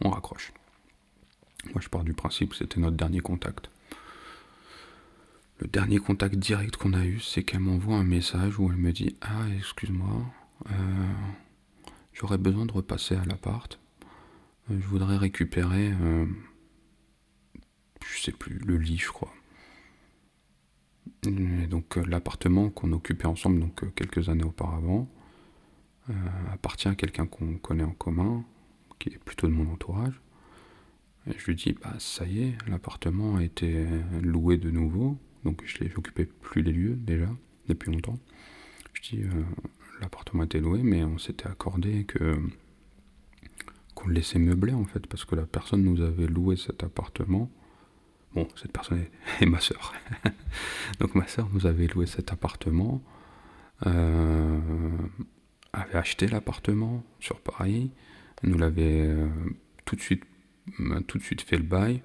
on raccroche. Moi je pars du principe c'était notre dernier contact. Le dernier contact direct qu'on a eu, c'est qu'elle m'envoie un message où elle me dit Ah, excuse-moi, euh, j'aurais besoin de repasser à l'appart. Euh, je voudrais récupérer, euh, je sais plus, le lit, je crois. Donc l'appartement qu'on occupait ensemble donc quelques années auparavant appartient à quelqu'un qu'on connaît en commun, qui est plutôt de mon entourage. Je lui dis bah ça y est, l'appartement a été loué de nouveau. Donc je n'occupais plus les lieux déjà, depuis longtemps. Je dis, euh, l'appartement était loué, mais on s'était accordé que qu'on le laissait meubler en fait, parce que la personne nous avait loué cet appartement. Bon, cette personne est, ma soeur. Donc ma soeur nous avait loué cet appartement, euh, avait acheté l'appartement sur Paris, nous l'avait euh, tout tout de suite fait le bail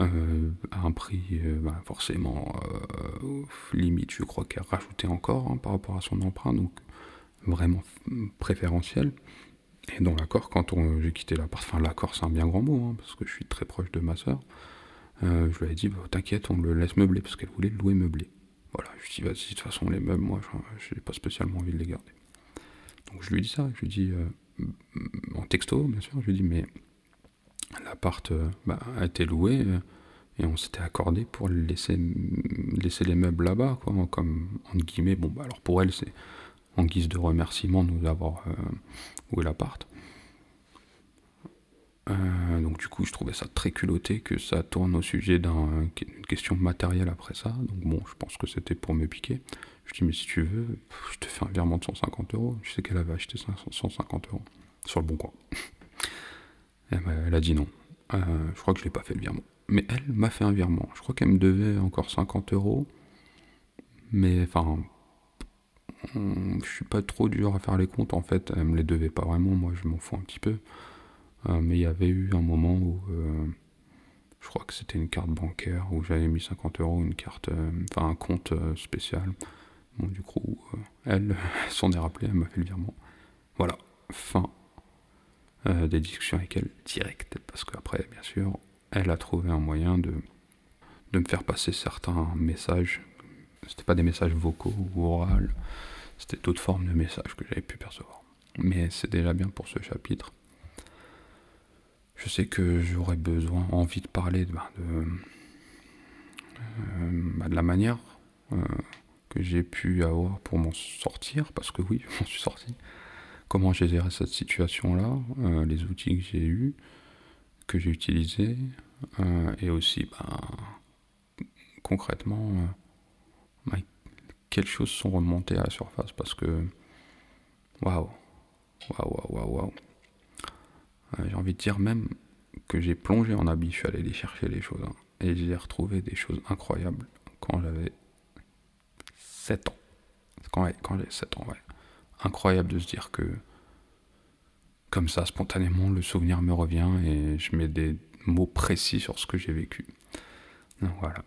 euh, à un prix euh, bah, forcément euh, limite, je crois qu'elle a rajouté encore hein, par rapport à son emprunt, donc vraiment préférentiel. Et dans l'accord, quand j'ai quitté l'appart, enfin l'accord c'est un bien grand mot, hein, parce que je suis très proche de ma soeur, je lui ai dit, bah, t'inquiète, on le laisse meubler, parce qu'elle voulait le louer meublé. Voilà, je lui ai dit, vas-y, de toute façon, les meubles, moi, je n'ai pas spécialement envie de les garder. Donc je lui dit ça, je lui dit, en texto, bien sûr, je lui dit, mais l'appart bah, a été loué et on s'était accordé pour laisser, les meubles là-bas, comme entre guillemets. Bon, bah, alors pour elle, c'est en guise de remerciement de nous avoir loué l'appart. Euh, donc du coup, je trouvais ça très culotté que ça tourne au sujet d'une question matérielle après ça. Donc bon, je pense que c'était pour me piquer. Je dis mais si tu veux, je te fais un virement de 150 euros. Je sais qu'elle avait acheté 150 euros sur le bon coin. elle a dit non. Euh, je crois que je l'ai pas fait le virement. Mais elle m'a fait un virement. Je crois qu'elle me devait encore 50 euros. Mais enfin, je suis pas trop dur à faire les comptes en fait. Elle me les devait pas vraiment. Moi, je m'en fous un petit peu. Euh, mais il y avait eu un moment où euh, je crois que c'était une carte bancaire où j'avais mis 50 euros, une carte, enfin un compte spécial. Bon, du coup, elle s'en est rappelée, elle m'a fait le virement. Voilà, fin des discussions avec elle direct, parce qu'après, bien sûr, elle a trouvé un moyen de, de me faire passer certains messages. C'était pas des messages vocaux ou oraux, c'était d'autres formes de messages que j'avais pu percevoir. Mais c'est déjà bien pour ce chapitre je sais que j'aurais besoin, envie de parler de, de, euh, bah, de la manière euh, que j'ai pu avoir pour m'en sortir, parce que oui, je m'en suis sorti. Comment j'ai géré cette situation-là, euh, les outils que j'ai eus, que j'ai utilisés, et aussi bah, concrètement quelles choses sont remontées à la surface, parce que waouh, waouh, waouh, waouh. Euh, j'ai envie de dire même que j'ai plongé en habit, je suis allé les chercher les choses. Hein. et j'ai retrouvé des choses incroyables quand j'avais 7 ans. Quand, quand j'ai 7 ans, ouais. Incroyable de se dire que, comme ça, spontanément, le souvenir me revient et je mets des mots précis sur ce que j'ai vécu. voilà.